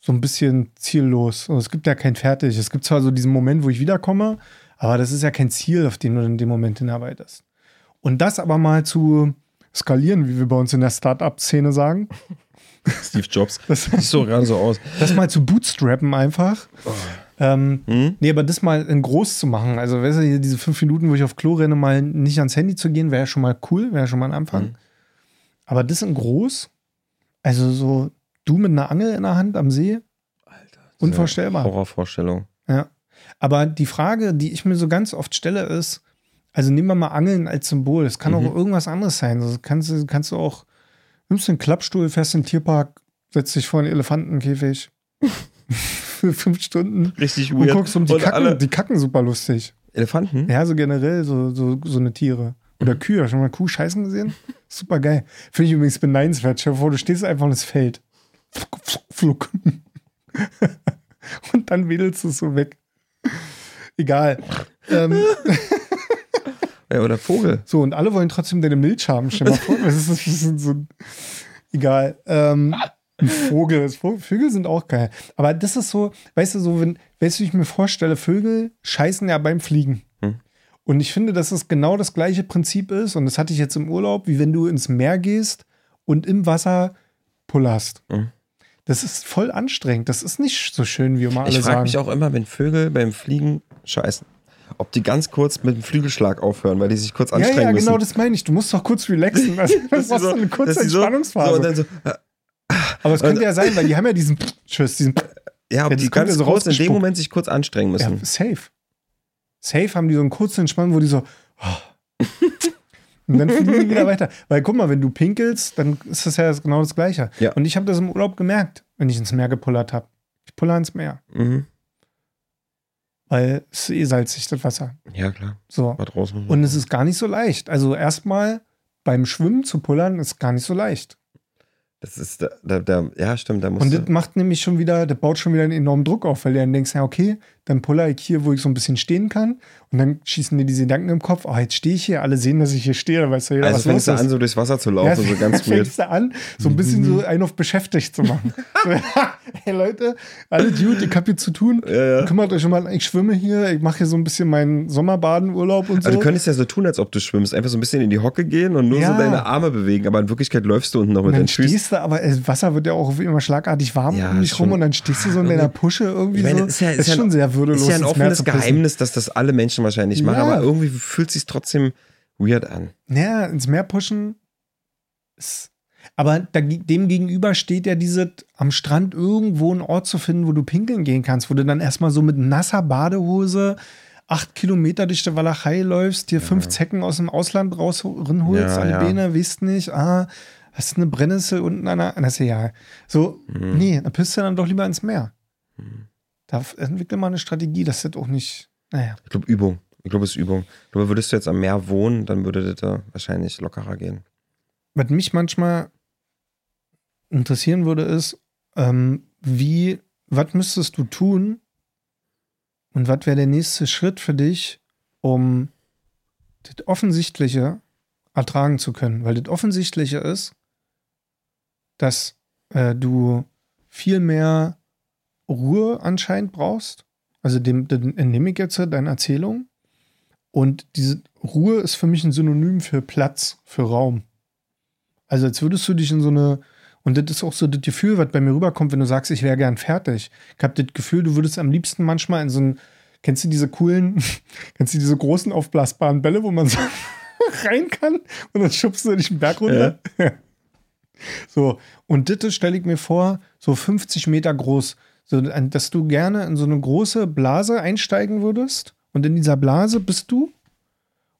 so ein bisschen ziellos. Also es gibt ja kein Fertig. Es gibt zwar so diesen Moment, wo ich wiederkomme, aber das ist ja kein Ziel, auf den du in dem Moment hinarbeitest. Und das aber mal zu skalieren, wie wir bei uns in der Start-up-Szene sagen, Steve Jobs. das, Sieht so gerade so aus. das mal zu bootstrappen einfach. Ähm, Mhm. Nee, aber das mal in groß zu machen, also weißt du, diese fünf Minuten, wo ich auf Klo renne, mal nicht ans Handy zu gehen, wäre ja schon mal cool, wäre ja schon mal ein Anfang. Mhm. Aber das in groß, also so du mit einer Angel in der Hand am See, Alter. Unvorstellbar. Horrorvorstellung. ja. Aber die Frage, die ich mir so ganz oft stelle, ist, also nehmen wir mal Angeln als Symbol, es kann Mhm. auch irgendwas anderes sein. Also kannst, du- kannst du auch, nimmst du einen Klappstuhl, fährst in den Tierpark, setzt dich vor einen Elefantenkäfig für fünf Stunden Richtig und guckst um die Und Kacken, alle die Kacken super lustig. Elefanten? Ja, so generell so, so, so eine Tiere. Oder Kühe. Hast du schon mal Kuh scheißen gesehen? Super geil. Finde ich übrigens beneidenswert. Stell dir vor, du stehst einfach und es fällt. Fluck. und dann wedelst du es so weg. Egal. ähm, Ja, oder Vogel. so, und alle wollen trotzdem deine Milch haben. Stell mal vor, das ist, das ist so ein, egal. Ähm, ein Vogel. Vögel sind auch geil. Aber das ist so, weißt du, so, wenn, weißt du, wie ich mir vorstelle, Vögel scheißen ja beim Fliegen. Hm. Und ich finde, dass es genau das gleiche Prinzip ist, und das hatte ich jetzt im Urlaub, wie wenn du ins Meer gehst und im Wasser pullerst. Hm. Das ist voll anstrengend. Das ist nicht so schön, wie immer alle Ich frage sagen. mich auch immer, wenn Vögel beim Fliegen scheißen, ob die ganz kurz mit dem Flügelschlag aufhören, weil die sich kurz ja, anstrengen ja, genau müssen. das meine ich. Du musst doch kurz relaxen. Also, das ist die so eine kurze die Entspannungsphase. So, so, äh, Aber es könnte ja sein, weil die haben ja diesen Tschüss, diesen ja, ob Ja, die ganz ja so kurz in dem. Moment sich kurz anstrengen ja, müssen. safe. Safe haben die so einen kurzen Entspannen, wo die so oh. Und dann fliegen die wieder weiter. Weil guck mal, wenn du pinkelst, dann ist das ja genau das Gleiche. Ja. Und ich habe das im Urlaub gemerkt, wenn ich ins Meer gepullert habe. Ich puller ins Meer, Mhm. weil es ist eh salzig, das Wasser. Ja, klar. So. War draußen. Und es ist gar nicht so leicht. Also erstmal beim Schwimmen zu pullern ist gar nicht so leicht. das ist, da, da, da, ja, stimmt, da musst Und das macht nämlich schon wieder, das baut schon wieder einen enormen Druck auf, weil du dann denkst, ja, okay, dann puller ich hier, wo ich so ein bisschen stehen kann. Und dann schießen dir diese Gedanken im Kopf, oh, jetzt stehe ich hier, alle sehen, dass ich hier stehe, da weiß ja jeder, Also was los fängst du ist. an, so durchs Wasser zu laufen, Ja, so ganz weird. fängst du an, so ein bisschen so einen auf beschäftigt zu machen. so, hey Leute, alles gut, ich hab hier zu tun. Ja, ja. Kümmert euch schon mal, ich schwimme hier, ich mache hier so ein bisschen meinen Sommerbadenurlaub und so. Also du könntest ja so tun, als ob du schwimmst. Einfach so ein bisschen in die Hocke gehen und nur so deine Arme bewegen. Aber in Wirklichkeit läufst du unten noch mit dann deinen Füßen. stehst du, aber das Wasser wird ja auch immer schlagartig warm um dich rum und dann stehst du so in deiner Pusche irgendwie Ich meine, so. das ist ja, ist ja schon ein, sehr würdelos. Ist ja ein offenes. Geheimnis, dass das alle Menschen wahrscheinlich machen. Ja. Aber irgendwie fühlt sich trotzdem weird an. Naja, ins Meer pushen ist. Aber dem gegenüber steht ja diese am Strand irgendwo einen Ort zu finden, wo du pinkeln gehen kannst, wo du dann erstmal so mit nasser Badehose acht Kilometer durch die Walachei läufst, dir fünf Zecken aus dem Ausland rausholst Ja, an die ja. Beine, weißt nicht, ah, hast eine Brennnessel unten an der, das ist ja, so, Mhm. nee, dann pisst du dann doch lieber ins Meer. Da entwickle mal eine Strategie, das auch nicht, naja. Ich glaube, Übung. Ich glaube, es ist Übung. Ich glaube, würdest du jetzt am Meer wohnen, dann würde das da wahrscheinlich lockerer gehen. Was mich manchmal interessieren würde, ist, ähm, wie, was müsstest du tun und was wäre der nächste Schritt für dich, um das Offensichtliche ertragen zu können? Weil das Offensichtliche ist, dass äh, du viel mehr Ruhe anscheinend brauchst. Also dem, dem entnehme ich jetzt deine Erzählung. Und diese Ruhe ist für mich ein Synonym für Platz, für Raum. Also als würdest du dich in so eine, und das ist auch so das Gefühl, was bei mir rüberkommt, wenn du sagst, ich wäre gern fertig. Ich habe das Gefühl, du würdest am liebsten manchmal in so ein, kennst du diese coolen, kennst du diese großen aufblasbaren Bälle, wo man so rein kann und dann schubst du dich den Berg runter? So, und das stelle ich mir vor, so 50 Meter groß, so, dass du gerne in so eine große Blase einsteigen würdest und in dieser Blase bist du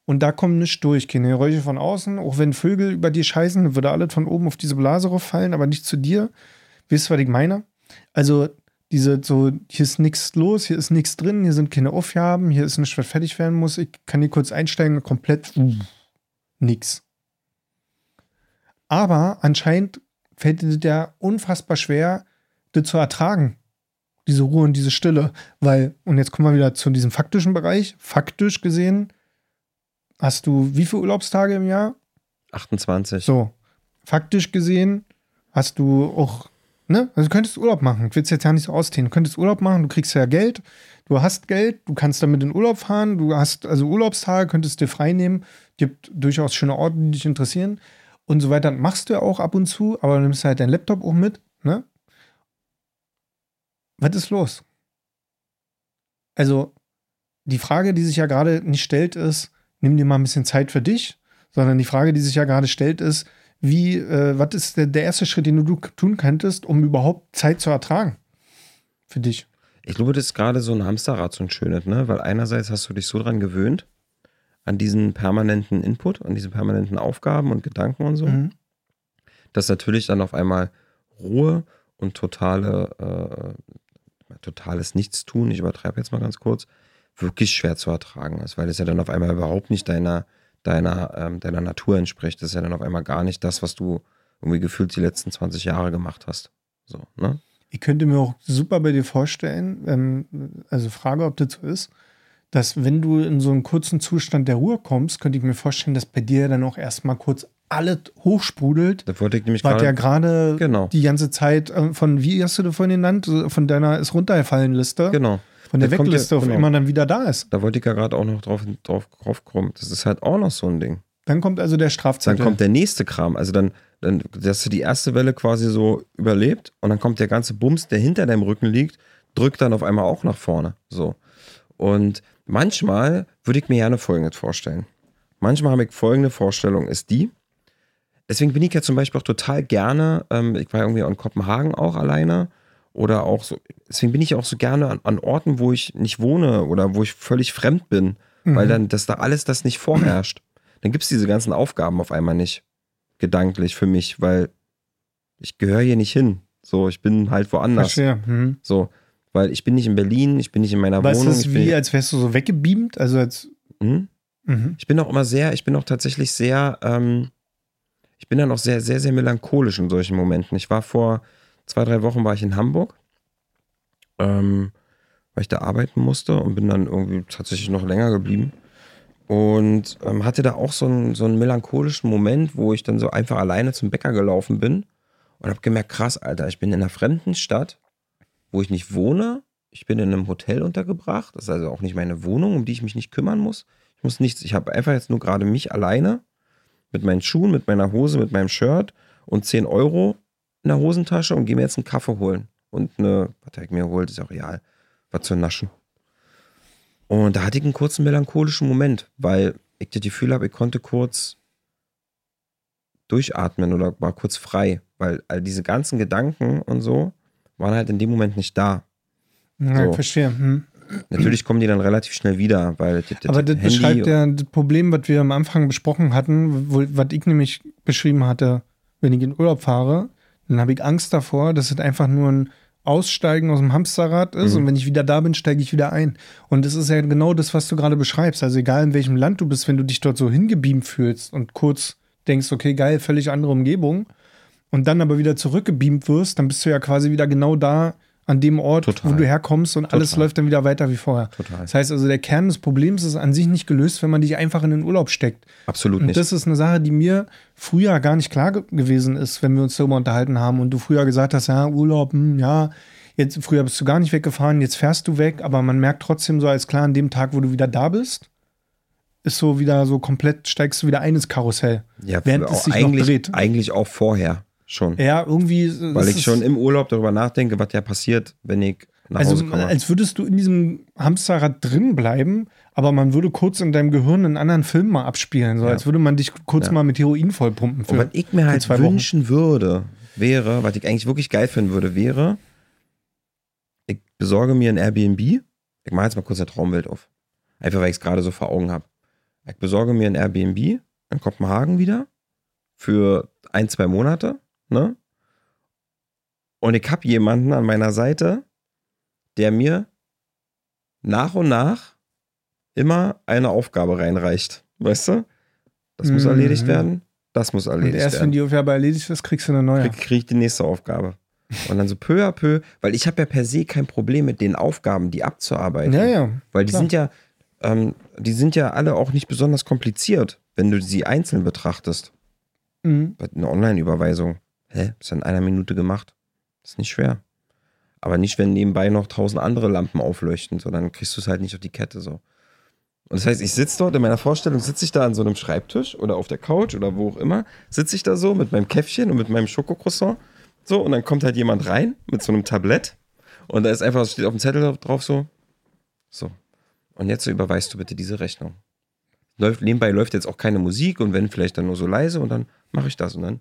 und da kommt nichts durch, keine Geräusche von außen. Auch wenn Vögel über dir scheißen, würde alles von oben auf diese Blase rauffallen, aber nicht zu dir. Wisst ihr, was ich meine? Also, diese so, hier ist nichts los, hier ist nichts drin, hier sind keine Aufgaben, hier ist nichts, was fertig werden muss. Ich kann hier kurz einsteigen, komplett nix. Aber anscheinend fällt dir das ja unfassbar schwer, das zu ertragen. Diese Ruhe und diese Stille. Weil, und jetzt kommen wir wieder zu diesem faktischen Bereich. Faktisch gesehen, hast du wie viele Urlaubstage im Jahr? 28. So. Faktisch gesehen hast du auch, ne? Also du könntest Urlaub machen. Ich will es jetzt ja nicht so ausdehnen. Du könntest Urlaub machen, du kriegst ja Geld, du hast Geld, du kannst damit in Urlaub fahren, du hast also Urlaubstage, könntest dir frei nehmen. Gibt durchaus schöne Orte, die dich interessieren und so weiter. Machst du ja auch ab und zu, aber du nimmst halt deinen Laptop auch mit, ne? Was ist los? Also, die Frage, die sich ja gerade nicht stellt, ist, nimm dir mal ein bisschen Zeit für dich, sondern die Frage, die sich ja gerade stellt, ist, wie, äh, was ist der, der erste Schritt, den du tun könntest, um überhaupt Zeit zu ertragen? Für dich. Ich glaube, das ist gerade so ein Hamsterrad, so ein schönes, ne? Weil einerseits hast du dich so dran gewöhnt, an diesen permanenten Input, an diese permanenten Aufgaben und Gedanken und so, Mhm. dass natürlich dann auf einmal Ruhe und totale, äh, totales Nichtstun, ich übertreibe jetzt mal ganz kurz, wirklich schwer zu ertragen ist, weil es ja dann auf einmal überhaupt nicht deiner, deiner, ähm, deiner Natur entspricht. Das ist ja dann auf einmal gar nicht das, was du irgendwie gefühlt die letzten 20 Jahre gemacht hast. So, ne? Ich könnte mir auch super bei dir vorstellen, ähm, also Frage, ob das so ist, dass wenn du in so einen kurzen Zustand der Ruhe kommst, könnte ich mir vorstellen, dass bei dir dann auch erstmal kurz alles hochsprudelt. Da wollte ich nämlich gerade. ja gerade Genau. die ganze Zeit äh, von, wie hast du das vorhin genannt, von deiner ist runtergefallen Liste, Genau. von der kommt ja- Wegliste auf genau. immer dann wieder da ist. Da wollte ich ja gerade auch noch drauf, drauf, drauf kommen. Das ist halt auch noch so ein Ding. Dann kommt also der Dann Strafzettel. kommt der nächste Kram. Also dann, dann hast du die erste Welle quasi so überlebt und dann kommt der ganze Bums, der hinter deinem Rücken liegt, drückt dann auf einmal auch nach vorne. So. Und manchmal würde ich mir gerne Folgendes vorstellen. Manchmal habe ich folgende Vorstellung, ist die. Deswegen bin ich ja zum Beispiel auch total gerne, ähm, ich war irgendwie in Kopenhagen auch alleine oder auch so, deswegen bin ich auch so gerne an, an Orten, wo ich nicht wohne oder wo ich völlig fremd bin, weil dann, dass da alles das nicht vorherrscht. Dann gibt es diese ganzen Aufgaben auf einmal nicht, gedanklich für mich, weil ich gehöre hier nicht hin. So, ich bin halt woanders. Verstehe. Mhm. So, weil ich bin nicht in Berlin, ich bin nicht in meiner Weißt du, Wohnung. ist bin, wie, als wärst du so weggebeamt? Also als. Hm? Mhm. Ich bin auch immer sehr, ich bin auch tatsächlich sehr, ähm, ich bin dann auch sehr, sehr, sehr melancholisch in solchen Momenten. Ich war vor zwei, drei Wochen war ich in Hamburg, ähm, weil ich da arbeiten musste und bin dann irgendwie tatsächlich noch länger geblieben. Und ähm, hatte da auch so einen, so einen melancholischen Moment, wo ich dann so einfach alleine zum Bäcker gelaufen bin und habe gemerkt, krass, Alter, ich bin in einer fremden Stadt, wo ich nicht wohne. Ich bin in einem Hotel untergebracht. Das ist also auch nicht meine Wohnung, um die ich mich nicht kümmern muss. Ich muss nichts. Ich habe einfach jetzt nur gerade mich alleine mit meinen Schuhen, mit meiner Hose, mit meinem Shirt und 10 Euro in der Hosentasche und gehe mir jetzt einen Kaffee holen. Und eine, was habe ich mir geholt, ist auch real. Was zu naschen. Und da hatte ich einen kurzen melancholischen Moment, weil ich das Gefühl habe, ich konnte kurz durchatmen oder war kurz frei, weil all diese ganzen Gedanken und so waren halt in dem Moment nicht da. Ja, So. verstehe. Mhm. Natürlich kommen die dann relativ schnell wieder, weil das, Aber das beschreibt ja das Problem, was wir am Anfang besprochen hatten, wo, was ich nämlich beschrieben hatte, wenn ich in Urlaub fahre, dann habe ich Angst davor, dass es einfach nur ein Aussteigen aus dem Hamsterrad ist Mhm. und wenn ich wieder da bin, steige ich wieder ein. Und das ist ja genau das, was du gerade beschreibst. Also egal in welchem Land du bist, wenn du dich dort so hingebeamt fühlst und kurz denkst, okay, geil, völlig andere Umgebung und dann aber wieder zurückgebeamt wirst, dann bist du ja quasi wieder genau da an dem Ort, Total. wo du herkommst und alles Total. läuft dann wieder weiter wie vorher. Total. Das heißt also, der Kern des Problems ist an sich nicht gelöst, wenn man dich einfach in den Urlaub steckt. Absolut Und nicht. das ist eine Sache, die mir früher gar nicht klar ge gewesen ist, wenn wir uns darüber unterhalten haben und du früher gesagt hast, ja, Urlaub, hm, ja, jetzt früher bist du gar nicht weggefahren, jetzt fährst du weg, aber man merkt trotzdem so als klar, an dem Tag, wo du wieder da bist, ist so wieder so komplett, steigst du wieder ein ins Karussell. ja, während es sich noch eigentlich, dreht. eigentlich auch vorher schon. Ja, irgendwie. weil ich schon im Urlaub darüber nachdenke, was ja passiert, wenn ich nach Also, Hause komme. als würdest du in diesem Hamsterrad drin bleiben, aber man würde kurz in deinem Gehirn einen anderen Film mal abspielen, so Ja. als würde man dich kurz Ja. mal mit Heroin vollpumpen. Und was ich mir für halt zwei Wochen. wünschen würde, wäre, was ich eigentlich wirklich geil finden würde, wäre, ich besorge mir ein Airbnb. Ich mache jetzt mal kurz eine Traumwelt auf. Einfach, weil ich es gerade so vor Augen habe. Ich besorge mir ein Airbnb in Kopenhagen wieder für ein, zwei Monate, ne? Und ich habe jemanden an meiner Seite, der mir nach und nach immer eine Aufgabe reinreicht. Weißt du? Das muss Mhm. erledigt werden. Das muss Und erledigt erst wenn werden. die Aufgabe erledigt ist, kriegst du eine neue. Krieg, krieg ich die nächste Aufgabe. Und dann so peu à peu, weil ich habe ja per se kein Problem mit den Aufgaben, die abzuarbeiten. ja, ja. Weil die klar. sind ja, ähm, die sind ja alle auch nicht besonders kompliziert, wenn du sie einzeln betrachtest. Mhm. Eine Online-Überweisung. Hä? Ist ja in einer Minute gemacht. Ist nicht schwer. Aber nicht, wenn nebenbei noch tausend andere Lampen aufleuchten, so dann kriegst du es halt nicht auf die Kette so. Und das heißt, ich sitze dort, in meiner Vorstellung sitze ich da an so einem Schreibtisch oder auf der Couch oder wo auch immer, sitze ich da so mit meinem Käffchen und mit meinem Schokocroissant. So, und dann kommt halt jemand rein mit so einem Tablett und da ist einfach, steht auf dem Zettel drauf so, so. Und jetzt so überweist du bitte diese Rechnung. Läuft, nebenbei läuft jetzt auch keine Musik und wenn vielleicht dann nur so leise und dann mache ich das und dann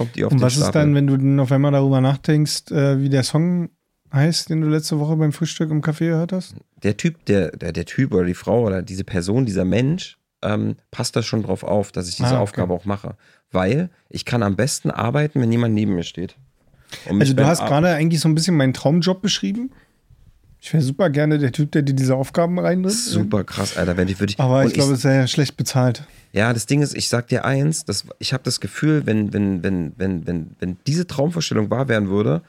kommt die auf Und was ist Stapel. dann, wenn du auf einmal darüber nachdenkst, äh, wie der Song heißt, den du letzte Woche beim Frühstück im Café gehört hast? der Typ, der, der, der Typ oder die Frau oder diese Person, dieser Mensch, ähm, passt da schon drauf auf, dass ich diese Ah, okay. Aufgabe auch mache. Weil ich kann am besten arbeiten, wenn jemand neben mir steht. Also du hast gerade eigentlich so ein bisschen meinen Traumjob beschrieben. Ich wäre super gerne der Typ, der dir diese Aufgaben reinbringt. Super krass, Alter. Wenn ich, würde ich, Aber ich glaube, es ist sehr schlecht bezahlt. Ja, das Ding ist, ich sag dir eins, das, ich habe das Gefühl, wenn, wenn, wenn, wenn, wenn, wenn diese Traumvorstellung wahr werden würde,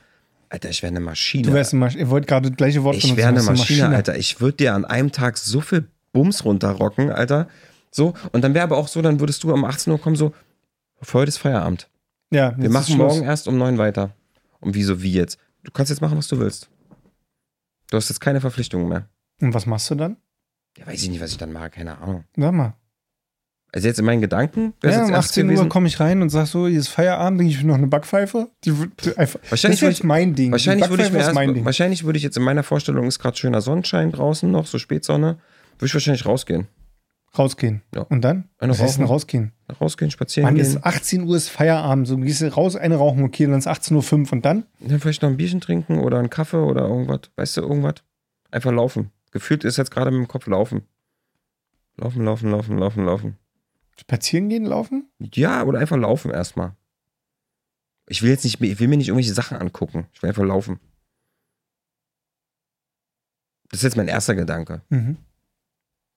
Alter, ich wäre eine Maschine. Du wärst eine Maschine. Ihr wollt gerade das gleiche Wort ich wäre eine bist Maschine, Alter. Ich würde dir an einem Tag so viel Bums runterrocken, Alter. So, und dann wäre aber auch so, dann würdest du um 18 Uhr kommen, so, für heute ist Feierabend. Ja, Wir machen morgen erst um neun weiter. Und wieso, wie jetzt? Du kannst jetzt machen, was du willst. Du hast jetzt keine Verpflichtungen mehr. Und was machst du dann? Ja, weiß ich nicht, was ich dann mache, keine Ahnung. Sag mal. Also jetzt in meinen Gedanken Ja, um erst 18 gewesen. Uhr komme ich rein und sag so, hier ist Feierabend, denke ich will noch eine Backpfeife. Die, wird einfach, Wahrscheinlich das ist würde mein Ding. Wahrscheinlich Die würde ich mir erst, mein Ding. wahrscheinlich würde ich jetzt in meiner Vorstellung ist gerade schöner Sonnenschein draußen noch, so Spätsonne, würde ich wahrscheinlich rausgehen. Rausgehen. Ja. Und dann? Eine Was heißt denn rauchen. rausgehen? Rausgehen, spazieren Mann, gehen. ist 18 Uhr ist Feierabend. So, du gehst raus, eine rauchen, okay, dann ist 18.05 Uhr und dann? Dann vielleicht noch ein Bierchen trinken oder einen Kaffee oder irgendwas. Weißt du, irgendwas? Einfach laufen. Gefühlt ist jetzt gerade mit dem Kopf laufen. Laufen, laufen, laufen, laufen, laufen. Spazieren gehen, laufen? Ja, oder einfach laufen erstmal. Ich will jetzt nicht, ich will mir nicht irgendwelche Sachen angucken. Ich will einfach laufen. Das ist jetzt mein erster Gedanke. Mhm.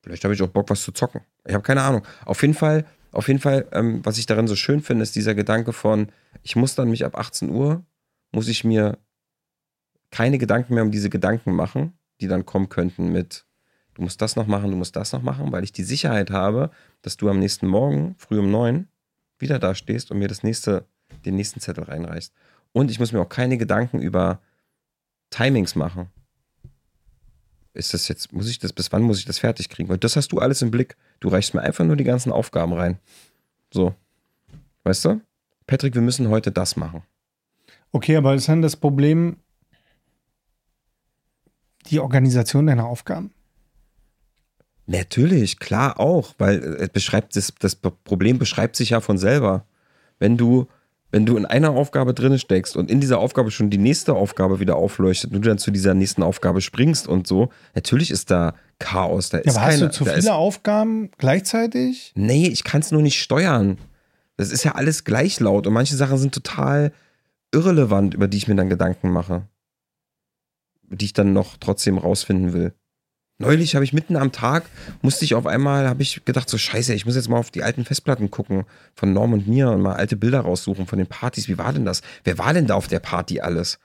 Vielleicht habe ich auch Bock, was zu zocken. Ich habe keine Ahnung. Auf jeden Fall, auf jeden Fall, ähm, was ich darin so schön finde, ist dieser Gedanke von, ich muss dann mich ab 18 Uhr, muss ich mir keine Gedanken mehr um diese Gedanken machen, die dann kommen könnten mit, du musst das noch machen, du musst das noch machen, weil ich die Sicherheit habe, dass du am nächsten Morgen, früh um neun, wieder da stehst und mir das nächste, den nächsten Zettel reinreichst. Und ich muss mir auch keine Gedanken über Timings machen ist das jetzt, muss ich das, bis wann muss ich das fertig kriegen? Weil das hast du alles im Blick. Du reichst mir einfach nur die ganzen Aufgaben rein. So. Weißt du? Patrick, wir müssen heute das machen. Okay, aber ist dann das Problem die Organisation deiner Aufgaben? Natürlich, klar auch, weil äh, es beschreibt das, das Problem beschreibt sich ja von selber. Wenn du, wenn du in einer Aufgabe drin steckst und in dieser Aufgabe schon die nächste Aufgabe wieder aufleuchtet und du dann zu dieser nächsten Aufgabe springst und so, natürlich ist da Chaos. Da Ja, ist aber hast keine, du zu viele ist, Aufgaben gleichzeitig? Nee, ich kann es nur nicht steuern. Das ist ja alles gleich laut und manche Sachen sind total irrelevant, über die ich mir dann Gedanken mache. Die ich dann noch trotzdem rausfinden will. Neulich habe ich mitten am Tag, musste ich auf einmal, habe ich gedacht, so scheiße, ich muss jetzt mal auf die alten Festplatten gucken von Norm und mir und mal alte Bilder raussuchen von den Partys. Wie war denn das? Wer war denn da auf der Party alles?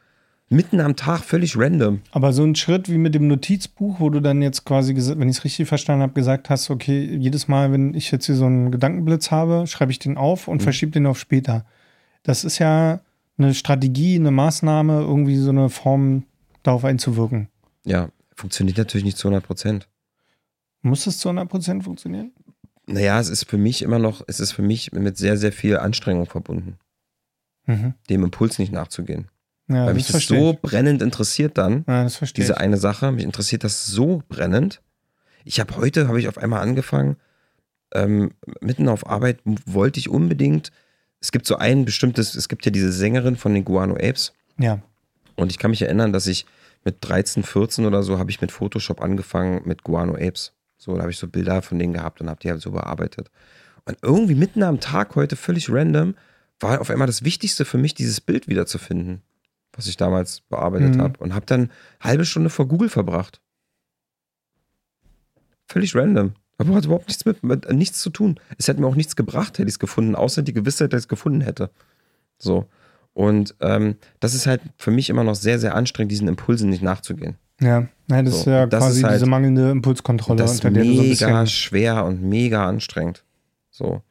Mitten am Tag, völlig random. Aber so ein Schritt wie mit dem Notizbuch, wo du dann jetzt quasi, wenn ich es richtig verstanden habe, gesagt hast, okay, jedes Mal, wenn ich jetzt hier so einen Gedankenblitz habe, schreibe ich den auf und verschiebe den auf später. Das ist ja eine Strategie, eine Maßnahme, irgendwie so eine Form darauf einzuwirken. Ja, funktioniert natürlich nicht zu 100 Prozent. Muss es zu 100% funktionieren? Naja, es ist für mich immer noch, es ist für mich mit sehr, sehr viel Anstrengung verbunden, Mhm. dem Impuls nicht nachzugehen. Ja, Weil mich das verstehe so brennend interessiert dann, Ja, das diese eine Sache, mich interessiert das so brennend. Ich habe heute, habe ich auf einmal angefangen, ähm, mitten auf Arbeit wollte ich unbedingt, es gibt so ein bestimmtes, es gibt ja diese Sängerin von den Guano Apes Ja. und ich kann mich erinnern, dass ich mit 13, 14 oder so habe ich mit Photoshop angefangen mit Guano Apes. So, da habe ich so Bilder von denen gehabt und habe die halt so bearbeitet. Und irgendwie mitten am Tag heute, völlig random, war auf einmal das Wichtigste für mich, dieses Bild wiederzufinden, was ich damals bearbeitet Mhm. habe. Und habe dann halbe Stunde vor Google verbracht. Völlig random. Aber hat überhaupt nichts mit, mit nichts zu tun. Es hätte mir auch nichts gebracht, hätte ich es gefunden, außer die Gewissheit, dass ich es gefunden hätte. So. Und ähm, das ist halt für mich immer noch sehr, sehr anstrengend, diesen Impulsen nicht nachzugehen. Ja, Nein, das So, ist ja das quasi ist halt- diese mangelnde Impulskontrolle, Das ist so mega bisschen. schwer und mega anstrengend. So.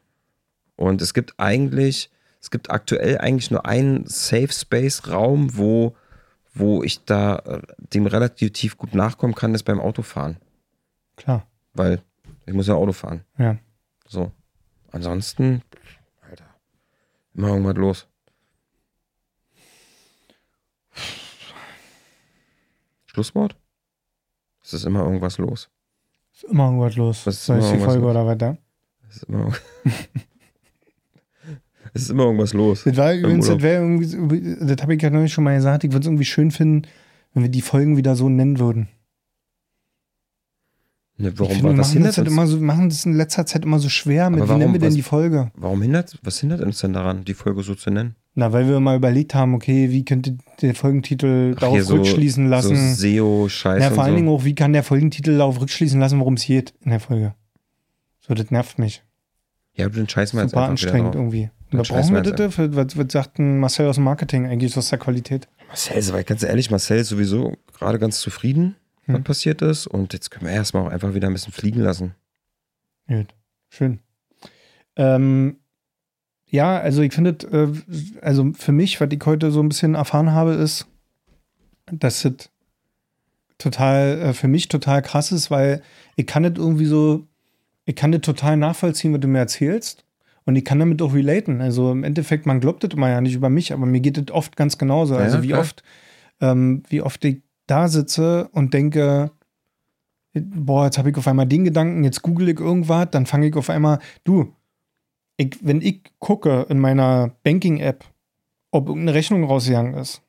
Und es gibt eigentlich, es gibt aktuell eigentlich nur einen Safe Space Raum, wo, wo ich da äh, dem relativ gut nachkommen kann, ist beim Autofahren. Klar, Weil ich muss ja Auto fahren. ja. So. Ansonsten, Alter, immer irgendwas los. Schlusswort? Es ist immer irgendwas los. Ist immer irgendwas los. Was ist Soll ich immer die irgendwas Folge los? oder weiter? Es ist immer, es ist immer irgendwas los. Das war übrigens, das das habe ich ja neulich schon mal gesagt, ich würde es irgendwie schön finden, wenn wir die Folgen wieder so nennen würden. Ne, warum, finde, wir was hindert das, halt uns? immer so, machen das in letzter Zeit immer so schwer mit, Aber wie nennen warum? wir denn Was- die Folge? Warum hindert, was hindert uns denn daran, die Folge so zu nennen? Na, weil wir mal überlegt haben, okay, wie könnte der Folgentitel Ach, darauf so- rückschließen lassen. So SEO-Scheiß ja, vor allen so. Dingen auch, wie kann der Folgentitel darauf rückschließen lassen, worum es geht in der Folge. So, das nervt mich. Ja, den scheiß mal jetzt Super anstrengend irgendwie. Da scheißen brauchen wir wir das? Für- Was, was sagt ein Marcel aus dem Marketing eigentlich aus der Qualität? Marcel, soweit ganz ehrlich, Marcel ist sowieso gerade ganz zufrieden, was Hm. passiert ist. Und jetzt können wir erstmal auch einfach wieder ein bisschen fliegen lassen. Gut, schön. Ähm, ja, also ich finde, äh, also für mich, was ich heute so ein bisschen erfahren habe, ist, dass es total, äh, für mich total krass ist, weil ich kann das irgendwie so, ich kann das total nachvollziehen, was du mir erzählst. Und ich kann damit auch relaten. Also im Endeffekt, man glaubt das immer ja nicht über mich, aber mir geht das oft ganz genauso. Ja, Also wie klar. oft, ähm, wie oft ich da sitze und denke, boah, jetzt habe ich auf einmal den Gedanken, jetzt google ich irgendwas, dann fange ich auf einmal, du, ich, wenn ich gucke in meiner Banking-App, ob irgendeine Rechnung rausgegangen ist,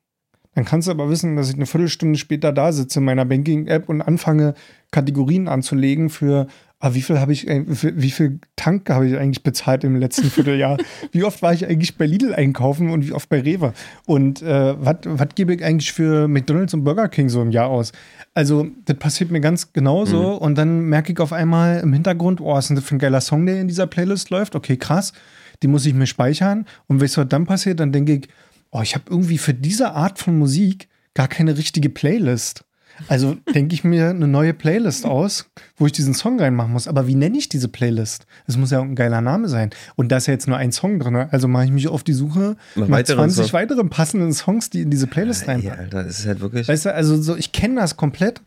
dann kannst du aber wissen, dass ich eine Viertelstunde später da sitze in meiner Banking-App und anfange, Kategorien anzulegen für, ah, wie viel habe ich, wie viel Tank habe ich eigentlich bezahlt im letzten Vierteljahr? wie oft war ich eigentlich bei Lidl einkaufen und wie oft bei Rewe? Und äh, was gebe ich eigentlich für McDonalds und Burger King so im Jahr aus? Also, das passiert mir ganz genauso. Und dann merke ich auf einmal im Hintergrund, oh, was ist denn das für ein geiler Song, der in dieser Playlist läuft? Okay, krass. Die muss ich mir speichern. Und weißt du, was dann passiert? Dann denke ich, oh, ich habe irgendwie für diese Art von Musik gar keine richtige Playlist. Also denke ich mir eine neue Playlist aus, wo ich diesen Song reinmachen muss. Aber wie nenne ich diese Playlist? Es muss ja ein geiler Name sein. Und da ist ja jetzt nur ein Song drin. Also mache ich mich auf die Suche Nach weiteren 20 Songs. weiteren passenden Songs, die in diese Playlist reinpassen. Alter, das ist halt wirklich. Weißt du, also so, ich kenne das komplett.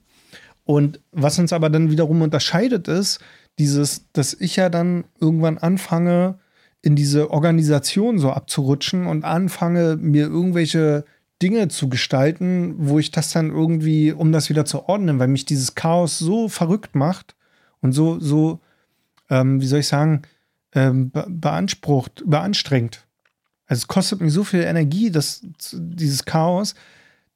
Und was uns aber dann wiederum unterscheidet, ist dieses, dass ich ja dann irgendwann anfange, in diese Organisation so abzurutschen und anfange, mir irgendwelche Dinge zu gestalten, wo ich das dann irgendwie, um das wieder zu ordnen, weil mich dieses Chaos so verrückt macht und so, so, ähm, wie soll ich sagen, ähm, be beansprucht, beanstrengt. Also es kostet mir so viel Energie, dass dieses Chaos,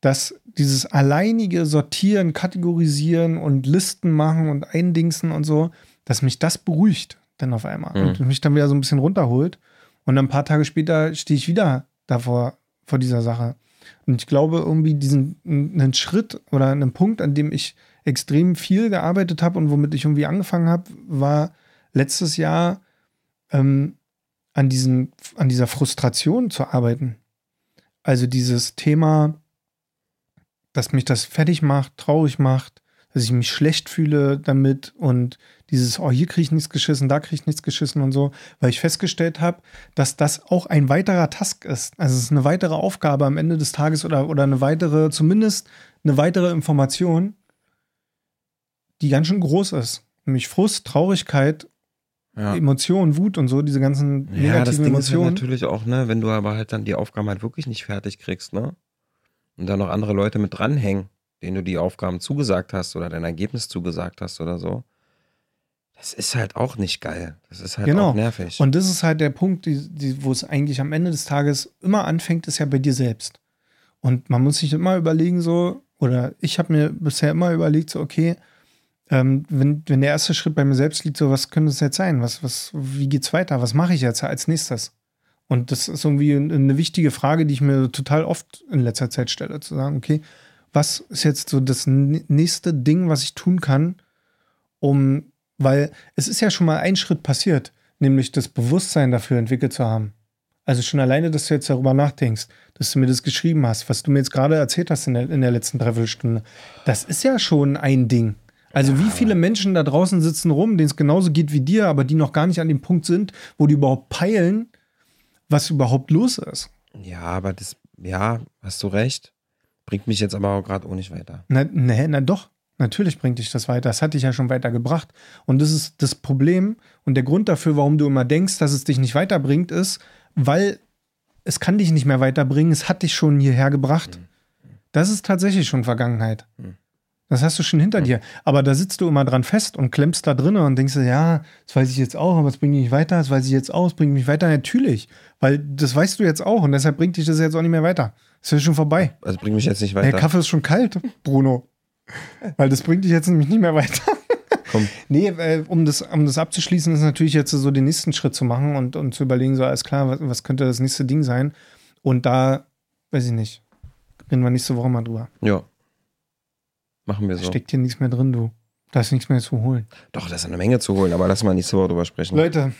dass dieses alleinige Sortieren, Kategorisieren und Listen machen und Eindingsen und so, dass mich das beruhigt dann auf einmal Mhm. und mich dann wieder so ein bisschen runterholt. Und ein paar Tage später stehe ich wieder davor, vor dieser Sache. Und ich glaube, irgendwie diesen einen Schritt oder einen Punkt, an dem ich extrem viel gearbeitet habe und womit ich irgendwie angefangen habe, war letztes Jahr ähm, an, diesen, an dieser Frustration zu arbeiten. Also dieses Thema, dass mich das fertig macht, traurig macht, dass ich mich schlecht fühle damit und dieses, oh, hier kriege ich nichts geschissen, da kriege ich nichts geschissen und so, weil ich festgestellt habe, dass das auch ein weiterer Task ist. Also es ist eine weitere Aufgabe am Ende des Tages oder, oder eine weitere, zumindest eine weitere Information, die ganz schön groß ist. Nämlich Frust, Traurigkeit, ja. Emotionen, Wut und so, diese ganzen Ja, das negativen Ding ist halt Emotionen. natürlich auch, ne, wenn du aber halt dann die Aufgaben halt wirklich nicht fertig kriegst, ne? Und dann noch andere Leute mit dranhängen, denen du die Aufgaben zugesagt hast oder dein Ergebnis zugesagt hast oder so. Das ist halt auch nicht geil. Das ist halt Genau. auch nervig. Und das ist halt der Punkt, die, die, wo es eigentlich am Ende des Tages immer anfängt, ist ja bei dir selbst. Und man muss sich immer überlegen, so, oder ich habe mir bisher immer überlegt, so, okay, ähm, wenn, wenn der erste Schritt bei mir selbst liegt, so, was könnte es jetzt sein? Was, was, wie geht's weiter? Was mache ich jetzt als nächstes? Und das ist irgendwie eine wichtige Frage, die ich mir total oft in letzter Zeit stelle, zu sagen, okay, was ist jetzt so das nächste Ding, was ich tun kann, um, weil es ist ja schon mal ein Schritt passiert, nämlich das Bewusstsein dafür entwickelt zu haben. Also schon alleine, dass du jetzt darüber nachdenkst, dass du mir das geschrieben hast, was du mir jetzt gerade erzählt hast in der, in der letzten Dreiviertelstunde, das ist ja schon ein Ding. Also wie viele Menschen da draußen sitzen rum, denen es genauso geht wie dir, aber die noch gar nicht an dem Punkt sind, wo die überhaupt peilen, was überhaupt los ist. ja, aber das, ja, hast du recht. Bringt mich jetzt aber auch gerade auch nicht weiter. Na, nee, na doch. Natürlich bringt dich das weiter. Das hat dich ja schon weitergebracht. Und das ist das Problem und der Grund dafür, warum du immer denkst, dass es dich nicht weiterbringt, ist, weil es kann dich nicht mehr weiterbringen. Es hat dich schon hierher gebracht. Das ist tatsächlich schon Vergangenheit. Hm. Das hast du schon hinter dir. Aber da sitzt du immer dran fest und klemmst da drinne und denkst ja, das weiß ich jetzt auch, aber es bringt mich nicht weiter, das weiß ich jetzt auch, es bringt mich weiter. Natürlich. Weil das weißt du jetzt auch und deshalb bringt dich das jetzt auch nicht mehr weiter. Das ist ja schon vorbei. Also bringt mich jetzt nicht Der weiter. Kaffee ist schon kalt, Bruno. Weil das bringt dich jetzt nämlich nicht mehr weiter. Komm. Nee, äh, um, das, um das abzuschließen, ist natürlich jetzt so den nächsten Schritt zu machen und, und zu überlegen, so alles klar, was, was könnte das nächste Ding sein? Und da, weiß ich nicht, Reden wir nächste Woche mal drüber. Ja. Machen wir Da so. steckt hier nichts mehr drin, du. Da ist nichts mehr zu holen. Doch, da ist eine Menge zu holen, aber lass mal nächste Woche drüber sprechen. Leute,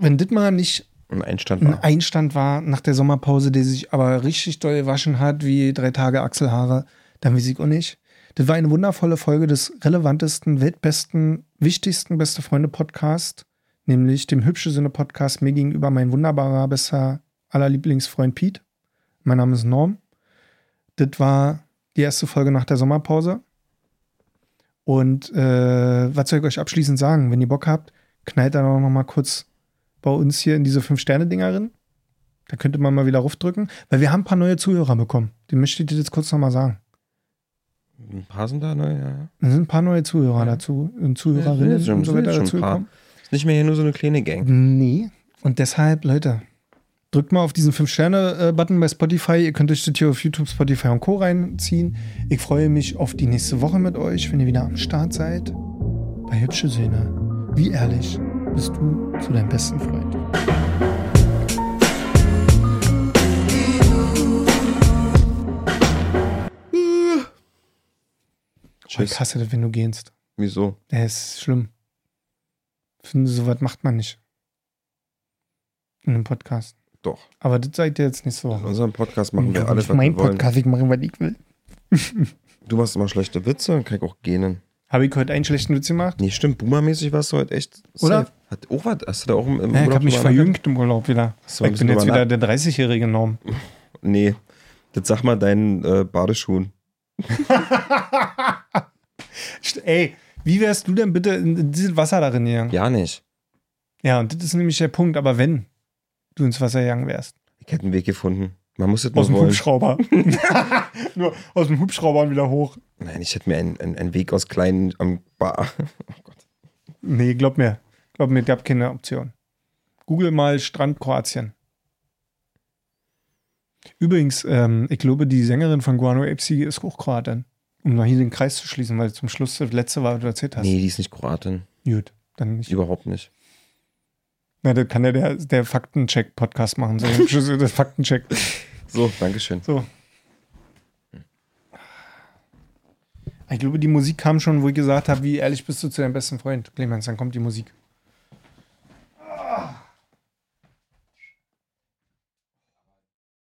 wenn das mal nicht Ein Einstand ein war. Einstand war nach der Sommerpause, der sich aber richtig doll gewaschen hat, wie drei Tage Achselhaare, dann weiß ich auch nicht. Das war eine wundervolle Folge des relevantesten, weltbesten, wichtigsten Beste Freunde Podcast, nämlich dem Hübsche Sinne Podcast mir gegenüber mein wunderbarer, besser aller Lieblingsfreund Pete. Mein Name ist Norm. Das war die erste Folge nach der Sommerpause. Und äh, was soll ich euch abschließend sagen? Wenn ihr Bock habt, knallt da noch mal kurz bei uns hier in diese Fünf-Sterne-Dinger drin. Da könnte man mal wieder raufdrücken, weil wir haben ein paar neue Zuhörer bekommen. Die möchte ich dir jetzt kurz noch mal sagen. Ein paar sind da, ne? Ja, ja. Es sind ein paar neue Zuhörer dazu und Zuhörerinnen Ja, sind und so schon- weiter dazu schon gekommen. Ist nicht mehr hier nur so eine kleine Gang. Nee. Und deshalb, Leute, drückt mal auf diesen 5-Sterne-Button bei Spotify. Ihr könnt euch das hier auf YouTube, Spotify und Co. reinziehen. Ich freue mich auf die nächste Woche mit euch, wenn ihr wieder am Start seid. Bei Hübsche Söhne. Wie ehrlich bist du zu deinem besten Freund? Ich Tschüss. hasse das, wenn du gehst. Wieso? Der ist schlimm. Ich finde, sowas macht man nicht. In einem Podcast. Doch. Aber das seid ihr jetzt nächste In Woche. unserem Podcast machen wir Ja, alles, nicht was mein wir wollen. Podcast, ich mache, was ich will. Du machst immer schlechte Witze und kann ich auch gähnen. Habe ich heute einen schlechten Witz gemacht? Nee, stimmt. Boomermäßig warst du heute echt Oder? safe. Hat auch was? Hast du da auch im, im Ja, ich Urlaub habe mich verjüngt im Urlaub wieder. Ich bin jetzt wieder der 30-jährige Norm. Nee. Das sag mal deinen äh, Badeschuhen. Ey, wie wärst du denn bitte in in dieses Wasser darin gegangen? Ja, nicht. Ja, und das ist nämlich der Punkt. Aber wenn du ins Wasser gegangen wärst. Ich hätte einen Weg gefunden. Man muss es Aus nur dem wollen. Hubschrauber. Nur aus dem Hubschrauber und wieder hoch. Nein, ich hätte mir einen, einen, einen Weg aus kleinen am Bar. Oh Gott. Nee, glaub mir. Glaub mir, gab keine Option. Google mal Strand Kroatien. Übrigens, ähm, ich glaube, die Sängerin von Guano Apes ist auch Kroatin. Um mal hier den Kreis zu schließen, weil zum Schluss das letzte war, was du erzählt hast. Nee, die ist nicht Kroatin. Gut, dann nicht. Überhaupt nicht. Na, da kann ja der, der Faktencheck-Podcast machen. So, das Faktencheck. So, Dankeschön. So. Ich glaube, die Musik kam schon, wo ich gesagt habe, wie ehrlich bist du zu deinem besten Freund. Clemens, dann kommt die Musik.